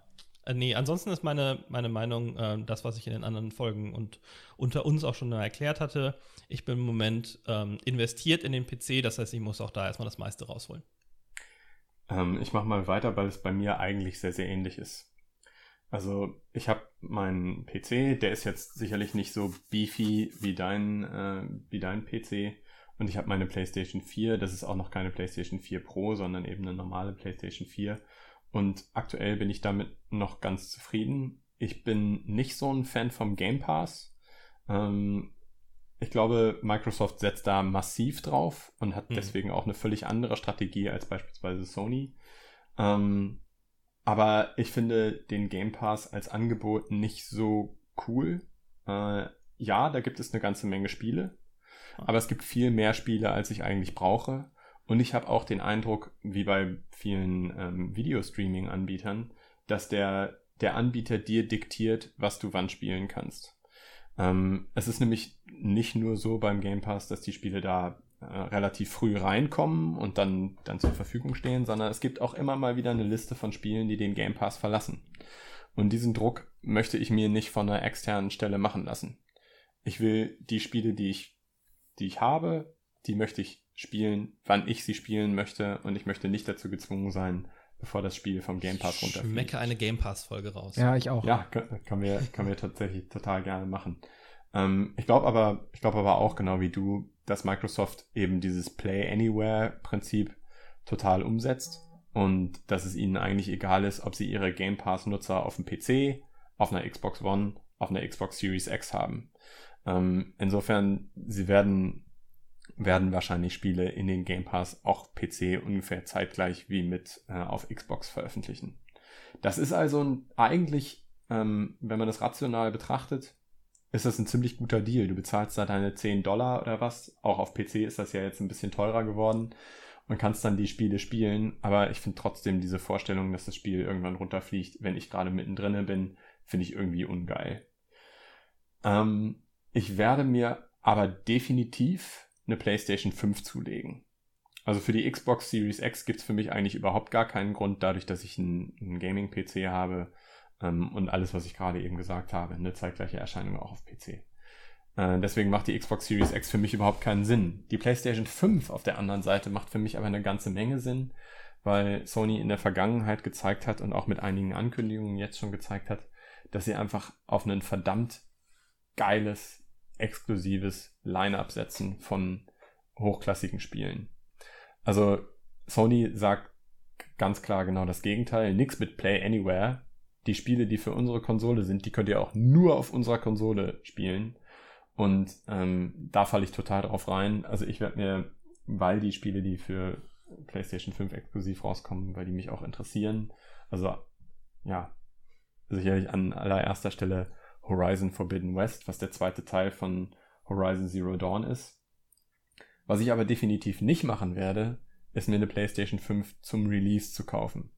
Äh, nee, ansonsten ist meine, meine Meinung äh, das, was ich in den anderen Folgen und unter uns auch schon erklärt hatte. Ich bin im Moment ähm, investiert in den PC, das heißt, ich muss auch da erstmal das meiste rausholen. Ähm, ich mache mal weiter, weil es bei mir eigentlich sehr, sehr ähnlich ist. Also ich habe meinen PC, der ist jetzt sicherlich nicht so beefy wie dein, äh, wie dein PC. Und ich habe meine PlayStation 4, das ist auch noch keine PlayStation 4 Pro, sondern eben eine normale PlayStation 4. Und aktuell bin ich damit noch ganz zufrieden. Ich bin nicht so ein Fan vom Game Pass. Ähm, ich glaube, Microsoft setzt da massiv drauf und hat mhm. deswegen auch eine völlig andere Strategie als beispielsweise Sony. Ähm, aber ich finde den Game Pass als Angebot nicht so cool. Äh, ja, da gibt es eine ganze Menge Spiele. Aber es gibt viel mehr Spiele, als ich eigentlich brauche. Und ich habe auch den Eindruck, wie bei vielen ähm, Videostreaming-Anbietern, dass der, der Anbieter dir diktiert, was du wann spielen kannst. Ähm, es ist nämlich nicht nur so beim Game Pass, dass die Spiele da äh, relativ früh reinkommen und dann, dann zur Verfügung stehen, sondern es gibt auch immer mal wieder eine Liste von Spielen, die den Game Pass verlassen. Und diesen Druck möchte ich mir nicht von einer externen Stelle machen lassen. Ich will die Spiele, die ich die ich habe, die möchte ich spielen, wann ich sie spielen möchte und ich möchte nicht dazu gezwungen sein, bevor das Spiel vom Game Pass runterfällt. Schmecke eine Game Pass-Folge raus. Ja, ich auch. Ja, können wir, können wir tatsächlich total gerne machen. Ähm, ich glaube aber, ich glaube aber auch genau wie du, dass Microsoft eben dieses Play Anywhere-Prinzip total umsetzt und dass es ihnen eigentlich egal ist, ob sie ihre Game Pass-Nutzer auf dem PC, auf einer Xbox One, auf einer Xbox Series X haben. Ähm, insofern, sie werden, werden wahrscheinlich Spiele in den Game Pass auch PC ungefähr zeitgleich wie mit äh, auf Xbox veröffentlichen. Das ist also ein, eigentlich, ähm, wenn man das rational betrachtet, ist das ein ziemlich guter Deal. Du bezahlst da deine 10 Dollar oder was. Auch auf PC ist das ja jetzt ein bisschen teurer geworden und kannst dann die Spiele spielen. Aber ich finde trotzdem diese Vorstellung, dass das Spiel irgendwann runterfliegt, wenn ich gerade mittendrin bin, finde ich irgendwie ungeil. Ähm, ich werde mir aber definitiv eine PlayStation 5 zulegen. Also für die Xbox Series X gibt es für mich eigentlich überhaupt gar keinen Grund, dadurch, dass ich einen, einen Gaming-PC habe ähm, und alles, was ich gerade eben gesagt habe, eine zeitgleiche Erscheinung auch auf PC. Äh, deswegen macht die Xbox Series X für mich überhaupt keinen Sinn. Die PlayStation 5 auf der anderen Seite macht für mich aber eine ganze Menge Sinn, weil Sony in der Vergangenheit gezeigt hat und auch mit einigen Ankündigungen jetzt schon gezeigt hat, dass sie einfach auf ein verdammt geiles exklusives Line-up setzen von hochklassigen Spielen. Also Sony sagt ganz klar genau das Gegenteil. Nix mit Play Anywhere. Die Spiele, die für unsere Konsole sind, die könnt ihr auch nur auf unserer Konsole spielen. Und ähm, da falle ich total drauf rein. Also ich werde mir, weil die Spiele, die für PlayStation 5 exklusiv rauskommen, weil die mich auch interessieren, also ja, sicherlich an allererster Stelle Horizon Forbidden West, was der zweite Teil von Horizon Zero Dawn ist. Was ich aber definitiv nicht machen werde, ist mir eine PlayStation 5 zum Release zu kaufen.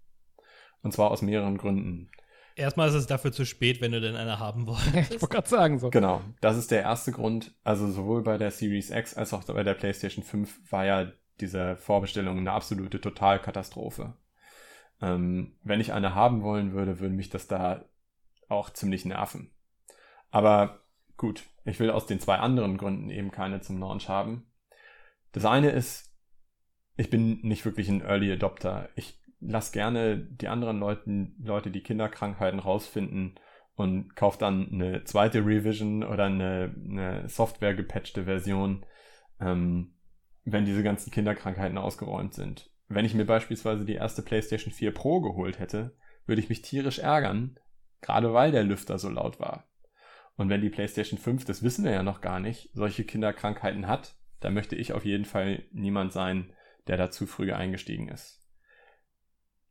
Und zwar aus mehreren Gründen. Erstmal ist es dafür zu spät, wenn du denn eine haben wolltest. *laughs* ich wollte gerade sagen so. Genau, das ist der erste Grund. Also sowohl bei der Series X als auch bei der PlayStation 5 war ja diese Vorbestellung eine absolute Totalkatastrophe. Ähm, wenn ich eine haben wollen würde, würde mich das da auch ziemlich nerven. Aber gut, ich will aus den zwei anderen Gründen eben keine zum Launch haben. Das eine ist, ich bin nicht wirklich ein Early Adopter. Ich lasse gerne die anderen Leuten, Leute, die Kinderkrankheiten rausfinden und kaufe dann eine zweite Revision oder eine, eine Software gepatchte Version. Ähm, wenn diese ganzen Kinderkrankheiten ausgeräumt sind. Wenn ich mir beispielsweise die erste PlayStation 4 Pro geholt hätte, würde ich mich tierisch ärgern, gerade weil der Lüfter so laut war. Und wenn die PlayStation 5, das wissen wir ja noch gar nicht, solche Kinderkrankheiten hat, dann möchte ich auf jeden Fall niemand sein, der da zu früh eingestiegen ist.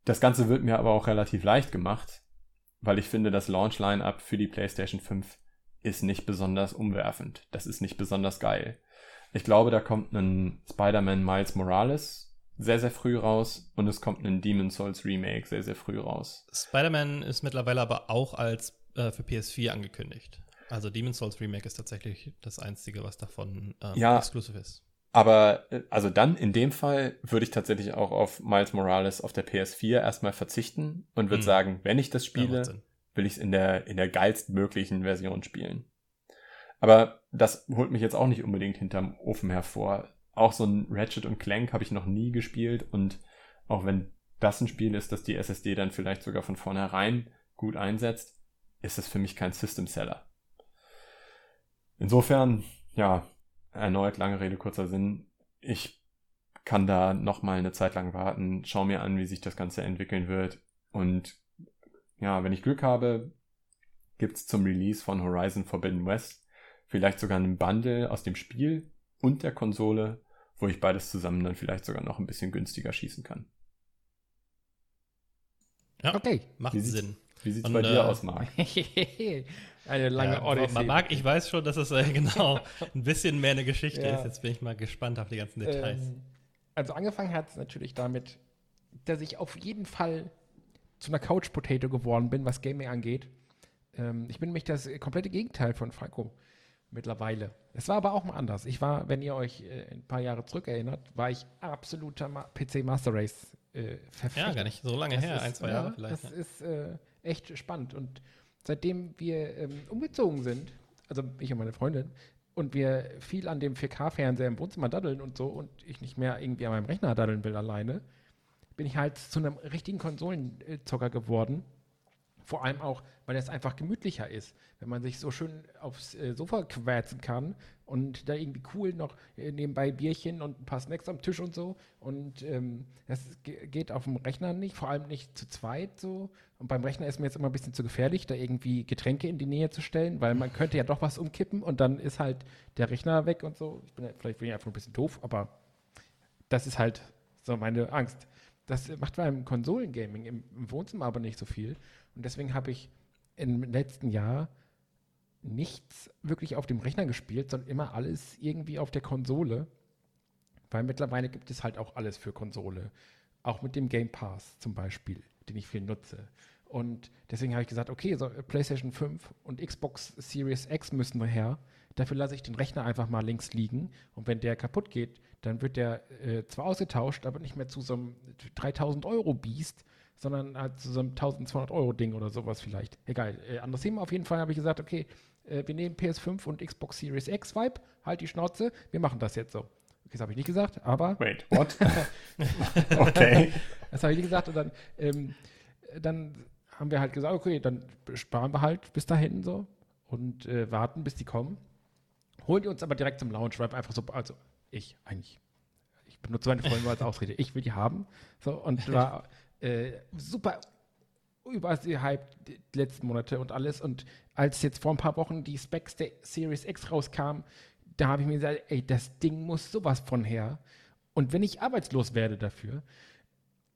Das Ganze wird mir aber auch relativ leicht gemacht, weil ich finde, das Launch-Line-Up für die PlayStation 5 ist nicht besonders umwerfend. Das ist nicht besonders geil. Ich glaube, da kommt ein Spider-Man Miles Morales sehr, sehr früh raus und es kommt ein Demon's Souls Remake sehr, sehr früh raus. Spider-Man ist mittlerweile aber auch als äh, für PS4 angekündigt. Also Demon's Souls Remake ist tatsächlich das Einzige, was davon ähm, Ja. exclusive ist. Aber äh, also dann in dem Fall würde ich tatsächlich auch auf Miles Morales auf der PS4 erstmal verzichten und würde Hm. sagen, wenn ich das Ja, spiele, Sinn. will ich es in der, in der geilstmöglichen Version spielen. Aber das holt mich jetzt auch nicht unbedingt hinterm Ofen hervor. Auch so ein Ratchet und Clank habe ich noch nie gespielt und auch wenn das ein Spiel ist, das die SSD dann vielleicht sogar von vornherein gut einsetzt, ist es für mich kein System Seller. Insofern, ja, erneut lange Rede, kurzer Sinn. Ich kann da noch mal eine Zeit lang warten, schau mir an, wie sich das Ganze entwickeln wird und ja, wenn ich Glück habe, gibt's zum Release von Horizon Forbidden West vielleicht sogar einen Bundle aus dem Spiel und der Konsole, wo ich beides zusammen dann vielleicht sogar noch ein bisschen günstiger schießen kann. Ja, Okay. macht Sinn. Wie sieht's Und, bei dir äh, aus, Marc? *laughs* Eine lange ja, Odyssee. Marc, ich weiß schon, dass es äh, *laughs* genau ein bisschen mehr eine Geschichte Ja. ist. Jetzt bin ich mal gespannt auf die ganzen Details. Ähm, also angefangen hat es natürlich damit, dass ich auf jeden Fall zu einer Couch Potato geworden bin, was Gaming angeht. Ähm, ich bin nämlich das komplette Gegenteil von Franco mittlerweile. Es war aber auch mal anders. Ich war, wenn ihr euch äh, ein paar Jahre zurück erinnert, war ich absoluter Ma PC Master Race äh, Verfechter. ja, gar nicht so lange Das her, ist, ein, zwei ja, Jahre vielleicht. Das ja. ist äh, echt spannend. Und seitdem wir ähm, umgezogen sind, also ich und meine Freundin, und wir viel an dem 4K-Fernseher im Wohnzimmer daddeln und so und ich nicht mehr irgendwie an meinem Rechner daddeln will alleine, bin ich halt zu einem richtigen Konsolenzocker geworden. Vor allem auch, weil es einfach gemütlicher ist, wenn man sich so schön aufs äh, Sofa quätzen kann und da irgendwie cool noch äh, nebenbei Bierchen und ein paar Snacks am Tisch und so. Und ähm, das ge- geht auf dem Rechner nicht, vor allem nicht zu zweit so. Und beim Rechner ist mir jetzt immer ein bisschen zu gefährlich, da irgendwie Getränke in die Nähe zu stellen, weil man könnte ja doch was umkippen und dann ist halt der Rechner weg und so. Ich bin vielleicht bin ich einfach ein bisschen doof, aber das ist halt so meine Angst. Das macht beim Konsolengaming im Wohnzimmer aber nicht so viel. Und deswegen habe ich im letzten Jahr nichts wirklich auf dem Rechner gespielt, sondern immer alles irgendwie auf der Konsole. Weil mittlerweile gibt es halt auch alles für Konsole. Auch mit dem Game Pass zum Beispiel, den ich viel nutze. Und deswegen habe ich gesagt, okay, so PlayStation 5 und Xbox Series X müssen her. Dafür lasse ich den Rechner einfach mal links liegen. Und wenn der kaputt geht, dann wird der äh, zwar ausgetauscht, aber nicht mehr zu so einem 3000 Euro Biest, sondern halt zu so einem 1200 Euro Ding oder sowas vielleicht. Egal. Äh, anderes Thema. Auf jeden Fall habe ich gesagt, okay, äh, wir nehmen PS5 und Xbox Series X Vibe. Halt die Schnauze. Wir machen das jetzt so. Okay, das habe ich nicht gesagt, aber Wait, what? *laughs* okay. *laughs* das habe ich nicht gesagt. Und dann, ähm, dann haben wir halt gesagt, okay, dann sparen wir halt bis dahin so und äh, warten, bis die kommen. Holen die uns aber direkt zum Launch, weil einfach so, also ich eigentlich. Ich benutze meine Freunde als Ausrede. Ich will die haben. So, und *laughs* war äh, super gehypt die letzten Monate und alles. Und als jetzt vor ein paar Wochen die Specs der Series X rauskam, da habe ich mir gesagt, ey, das Ding muss sowas von her. Und wenn ich arbeitslos werde dafür,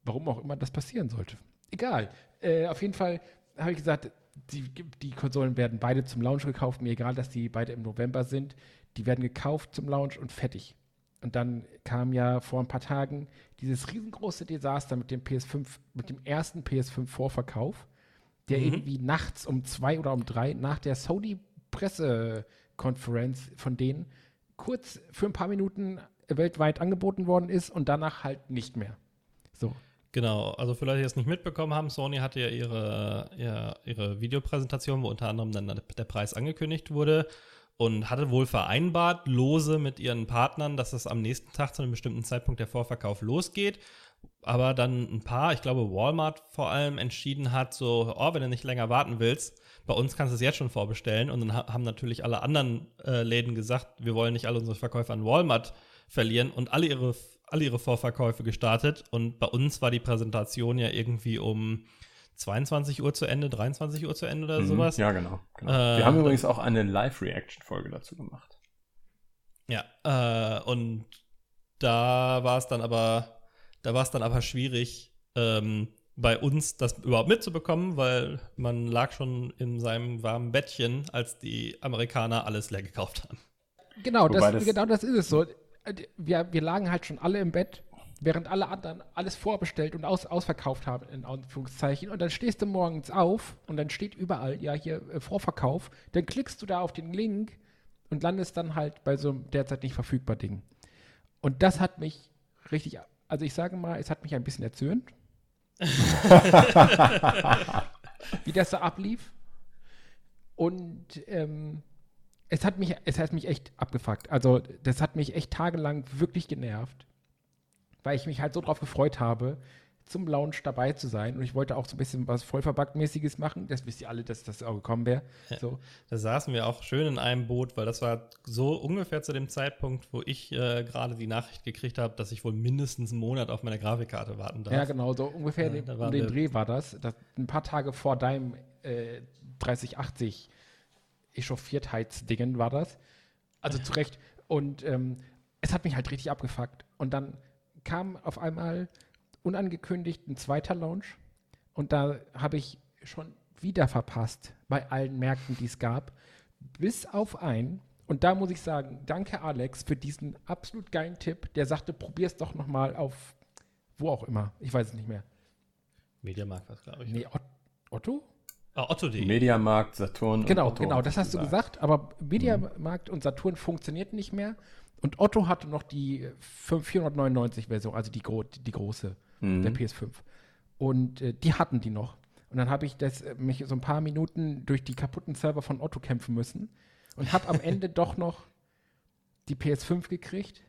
warum auch immer das passieren sollte. Egal. Äh, auf jeden Fall habe ich gesagt, die, die Konsolen werden beide zum Launch gekauft. Mir egal, dass die beide im November sind. Die werden gekauft zum Launch und fertig. Und dann kam ja vor ein paar Tagen dieses riesengroße Desaster mit dem PS5, mit dem ersten PS5 Vorverkauf, der Mhm. irgendwie nachts um zwei oder um drei nach der Sony Pressekonferenz von denen kurz für ein paar Minuten weltweit angeboten worden ist und danach halt nicht mehr. So. Genau, also für Leute, die es nicht mitbekommen haben, Sony hatte ja ihre, ihre, ihre Videopräsentation, wo unter anderem dann der Preis angekündigt wurde und hatte wohl vereinbart, lose mit ihren Partnern, dass es am nächsten Tag zu einem bestimmten Zeitpunkt der Vorverkauf losgeht. Aber dann ein paar, ich glaube Walmart vor allem, entschieden hat, so, oh, wenn du nicht länger warten willst, bei uns kannst du es jetzt schon vorbestellen. Und dann ha haben natürlich alle anderen äh, Läden gesagt, wir wollen nicht alle unsere Verkäufe an Walmart verlieren und alle ihre, alle ihre Vorverkäufe gestartet. Und bei uns war die Präsentation ja irgendwie um 22 Uhr zu Ende, 23 Uhr zu Ende oder Mhm. sowas. Ja, genau. genau. Äh, Wir haben übrigens auch eine Live-Reaction-Folge dazu gemacht. Ja, äh, und da war es dann aber, da war es dann aber schwierig, ähm, bei uns das überhaupt mitzubekommen, weil man lag schon in seinem warmen Bettchen, als die Amerikaner alles leer gekauft haben. Genau, das, das- genau das ist es so. Wir, wir lagen halt schon alle im Bett, während alle anderen alles vorbestellt und aus, ausverkauft haben, in Anführungszeichen. Und dann stehst du morgens auf und dann steht überall, ja, hier äh, Vorverkauf. Dann klickst du da auf den Link und landest dann halt bei so einem derzeit nicht verfügbar Ding. Und das hat mich richtig, also ich sage mal, es hat mich ein bisschen erzürnt. *laughs* wie das so ablief. Und ähm, es hat mich, es hat mich echt abgefuckt. Also, das hat mich echt tagelang wirklich genervt, weil ich mich halt so drauf gefreut habe, zum Launch dabei zu sein. Und ich wollte auch so ein bisschen was Vollverbackt-mäßiges machen. Das wisst ihr alle, dass das auch gekommen wäre. So. Da saßen wir auch schön in einem Boot, weil das war so ungefähr zu dem Zeitpunkt, wo ich äh, gerade die Nachricht gekriegt habe, dass ich wohl mindestens einen Monat auf meine Grafikkarte warten darf. Ja, genau, so ungefähr Ja, um den Dreh war das. das. Ein paar Tage vor deinem äh, 3080 Echauffiertheitsdingen war das. Also zu Recht. Und ähm, es hat mich halt richtig abgefuckt. Und dann kam auf einmal unangekündigt ein zweiter Launch. Und da habe ich schon wieder verpasst bei allen Märkten, die es gab. Bis auf einen. Und da muss ich sagen, danke Alex für diesen absolut geilen Tipp. Der sagte, probier's doch noch mal auf wo auch immer. Ich weiß es nicht mehr. Mediamarkt was, glaube ich. Nee, Ot Otto? Ah, Otto.de. Mediamarkt, Saturn Genau, und Otto. genau, das hast du gesagt, aber Mediamarkt und Saturn funktionierten nicht mehr. Und Otto hatte noch die 499-Version, also die, gro die große Mhm. der PS5. Und äh, die hatten die noch. Und dann habe ich das, äh, mich so ein paar Minuten durch die kaputten Server von Otto kämpfen müssen und habe am Ende *laughs* doch noch die PS5 gekriegt.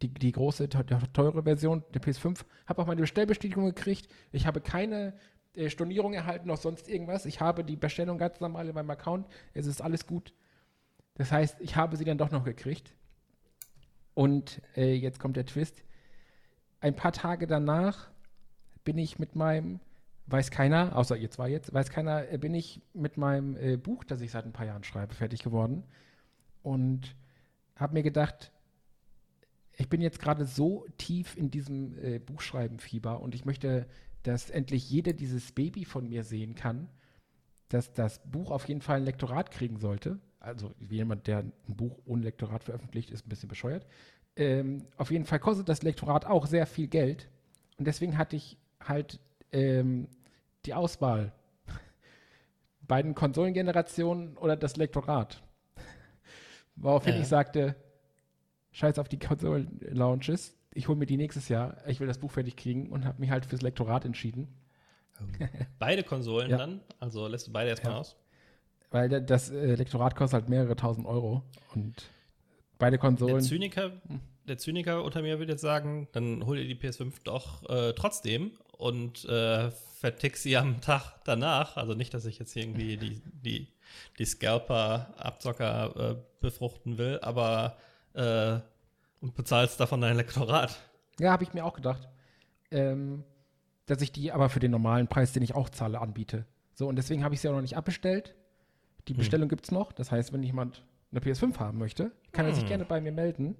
Die, die große, te- teure Version der PS5. Habe auch meine Bestellbestätigung gekriegt. Ich habe keine äh, Stornierung erhalten, noch sonst irgendwas. Ich habe die Bestellung ganz normal in meinem Account. Es ist alles gut. Das heißt, ich habe sie dann doch noch gekriegt. Und äh, jetzt kommt der Twist. Ein paar Tage danach bin ich mit meinem, weiß keiner, außer ihr zwei jetzt, weiß keiner, äh, bin ich mit meinem äh, Buch, das ich seit ein paar Jahren schreibe, fertig geworden. Und habe mir gedacht, ich bin jetzt gerade so tief in diesem äh, Buchschreibenfieber und ich möchte, dass endlich jeder dieses Baby von mir sehen kann, dass das Buch auf jeden Fall ein Lektorat kriegen sollte. Also jemand, der ein Buch ohne Lektorat veröffentlicht, ist ein bisschen bescheuert. Ähm, auf jeden Fall kostet das Lektorat auch sehr viel Geld. Und deswegen hatte ich halt ähm, die Auswahl. *laughs* Beiden Konsolengenerationen oder das Lektorat. *laughs* Woraufhin Ja. ich sagte, scheiß auf die Konsolen-Launches. Ich hole mir die nächstes Jahr. Ich will das Buch fertig kriegen und habe mich halt fürs Lektorat entschieden. Beide Konsolen *laughs* Ja. dann? Also lässt du beide erstmal Ja. aus? Weil da- das äh, Lektorat kostet halt mehrere tausend Euro. Und beide Der Konsolen. Zyniker, der Zyniker unter mir würde jetzt sagen, dann hol dir die PS5 doch äh, trotzdem und äh, vertick sie am Tag danach. Also nicht, dass ich jetzt hier irgendwie die, die, die Scalper-Abzocker äh, befruchten will, aber äh, und bezahlst davon dein Lektorat. Ja, habe ich mir auch gedacht. Ähm, dass ich die aber für den normalen Preis, den ich auch zahle, anbiete. So, und deswegen habe ich sie auch noch nicht abbestellt. Die Bestellung gibt es noch. Das heißt, wenn jemand eine PS5 haben möchte, kann er sich Hm. gerne bei mir melden.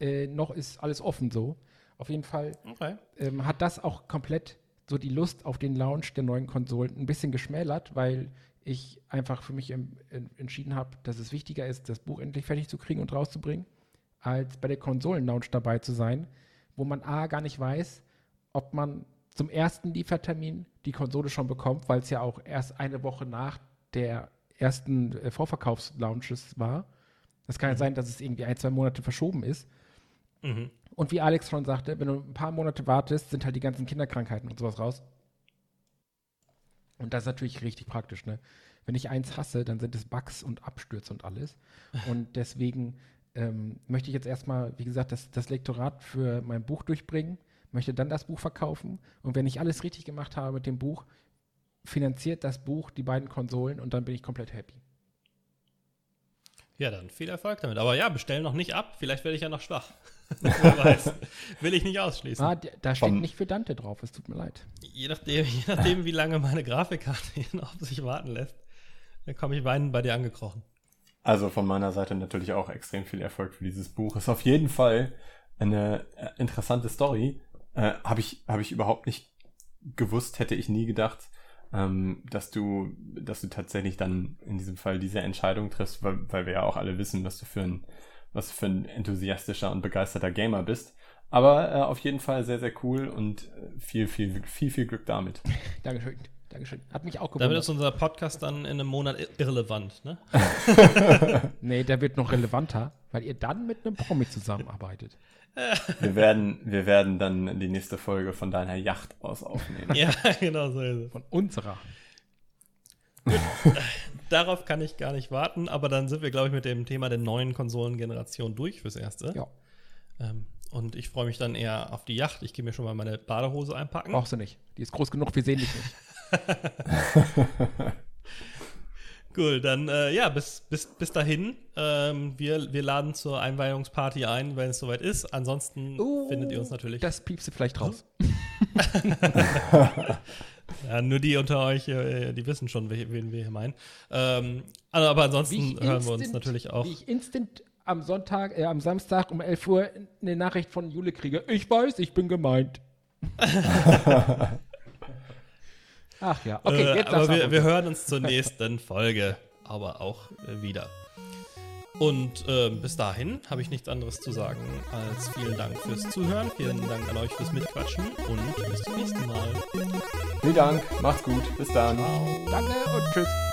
Äh, noch ist alles offen so. Auf jeden Fall Okay. ähm, hat das auch komplett so die Lust auf den Launch der neuen Konsolen ein bisschen geschmälert, weil ich einfach für mich em- en- entschieden habe, dass es wichtiger ist, das Buch endlich fertig zu kriegen und rauszubringen, als bei der Konsolen-Launch dabei zu sein, wo man A gar nicht weiß, ob man zum ersten Liefertermin die Konsole schon bekommt, weil es ja auch erst eine Woche nach der ersten äh, Vorverkaufslaunches war. Das kann ja sein, dass es irgendwie ein, zwei Monate verschoben ist. Mhm. Und wie Alex schon sagte, wenn du ein paar Monate wartest, sind halt die ganzen Kinderkrankheiten und sowas raus. Und das ist natürlich richtig praktisch, ne? Wenn ich eins hasse, dann sind es Bugs und Abstürze und alles. Und *laughs* deswegen ähm, möchte ich jetzt erstmal, wie gesagt, das, das Lektorat für mein Buch durchbringen, möchte dann das Buch verkaufen. Und wenn ich alles richtig gemacht habe mit dem Buch, finanziert das Buch die beiden Konsolen und dann bin ich komplett happy. Ja, dann viel Erfolg damit. Aber ja, bestell noch nicht ab. Vielleicht werde ich ja noch schwach. *laughs* Wer weiß. Will ich nicht ausschließen. Ah, da steht Vom- nicht für Dante drauf, es tut mir leid. Je nachdem, je nachdem, wie lange meine Grafikkarte hier *laughs* auf sich warten lässt, dann komme ich weinend bei dir angekrochen. Also von meiner Seite natürlich auch extrem viel Erfolg für dieses Buch. Ist auf jeden Fall eine äh, interessante Story. Äh, Habe ich, hab ich überhaupt nicht gewusst, hätte ich nie gedacht, ähm, dass du, dass du tatsächlich dann in diesem Fall diese Entscheidung triffst, weil, weil wir ja auch alle wissen, was du für ein, was du für ein enthusiastischer und begeisterter Gamer bist. Aber äh, auf jeden Fall sehr, sehr cool und äh, viel, viel, viel, viel Glück damit. *laughs* Dankeschön, Dankeschön. Hat mich auch Damit gewundert. ist unser Podcast dann in einem Monat ir- irrelevant, ne? *laughs* *laughs* Nee, der wird noch relevanter, weil ihr dann mit einem Promi zusammenarbeitet. Wir werden, wir werden dann die nächste Folge von deiner Yacht aus aufnehmen. ja, *laughs* genau so ist es. Von unserer. Darauf kann ich gar nicht warten, aber dann sind wir, glaube ich, mit dem Thema der neuen Konsolengeneration durch fürs Erste. Ja, Ähm, und ich freue mich dann eher auf die Yacht. Ich gehe mir schon mal meine Badehose einpacken. brauchst du nicht. Die ist groß genug, wir sehen dich nicht. *laughs* Cool, dann äh, ja, bis, bis, bis dahin. Ähm, wir, wir laden zur Einweihungsparty ein, wenn es soweit ist. Ansonsten findet ihr uns natürlich. Das piepst du vielleicht raus. *laughs* ja, nur die unter euch, äh, die wissen schon, wen wen wir hier meinen. Ähm, also, aber ansonsten hören wir uns instant- natürlich auch. Wie ich instant am Sonntag, äh, am Samstag um 11 Uhr eine Nachricht von Jule kriege. Ich weiß, ich bin gemeint. *laughs* Ach ja, okay, äh, jetzt aber sag's wir, wir hören uns *laughs* zur nächsten Folge, aber auch äh, wieder. Und äh, bis dahin habe ich nichts anderes zu sagen als vielen Dank fürs Zuhören, vielen Dank an euch fürs Mitquatschen und bis zum nächsten Mal. Vielen Dank, macht's gut, bis dann. Danke und tschüss.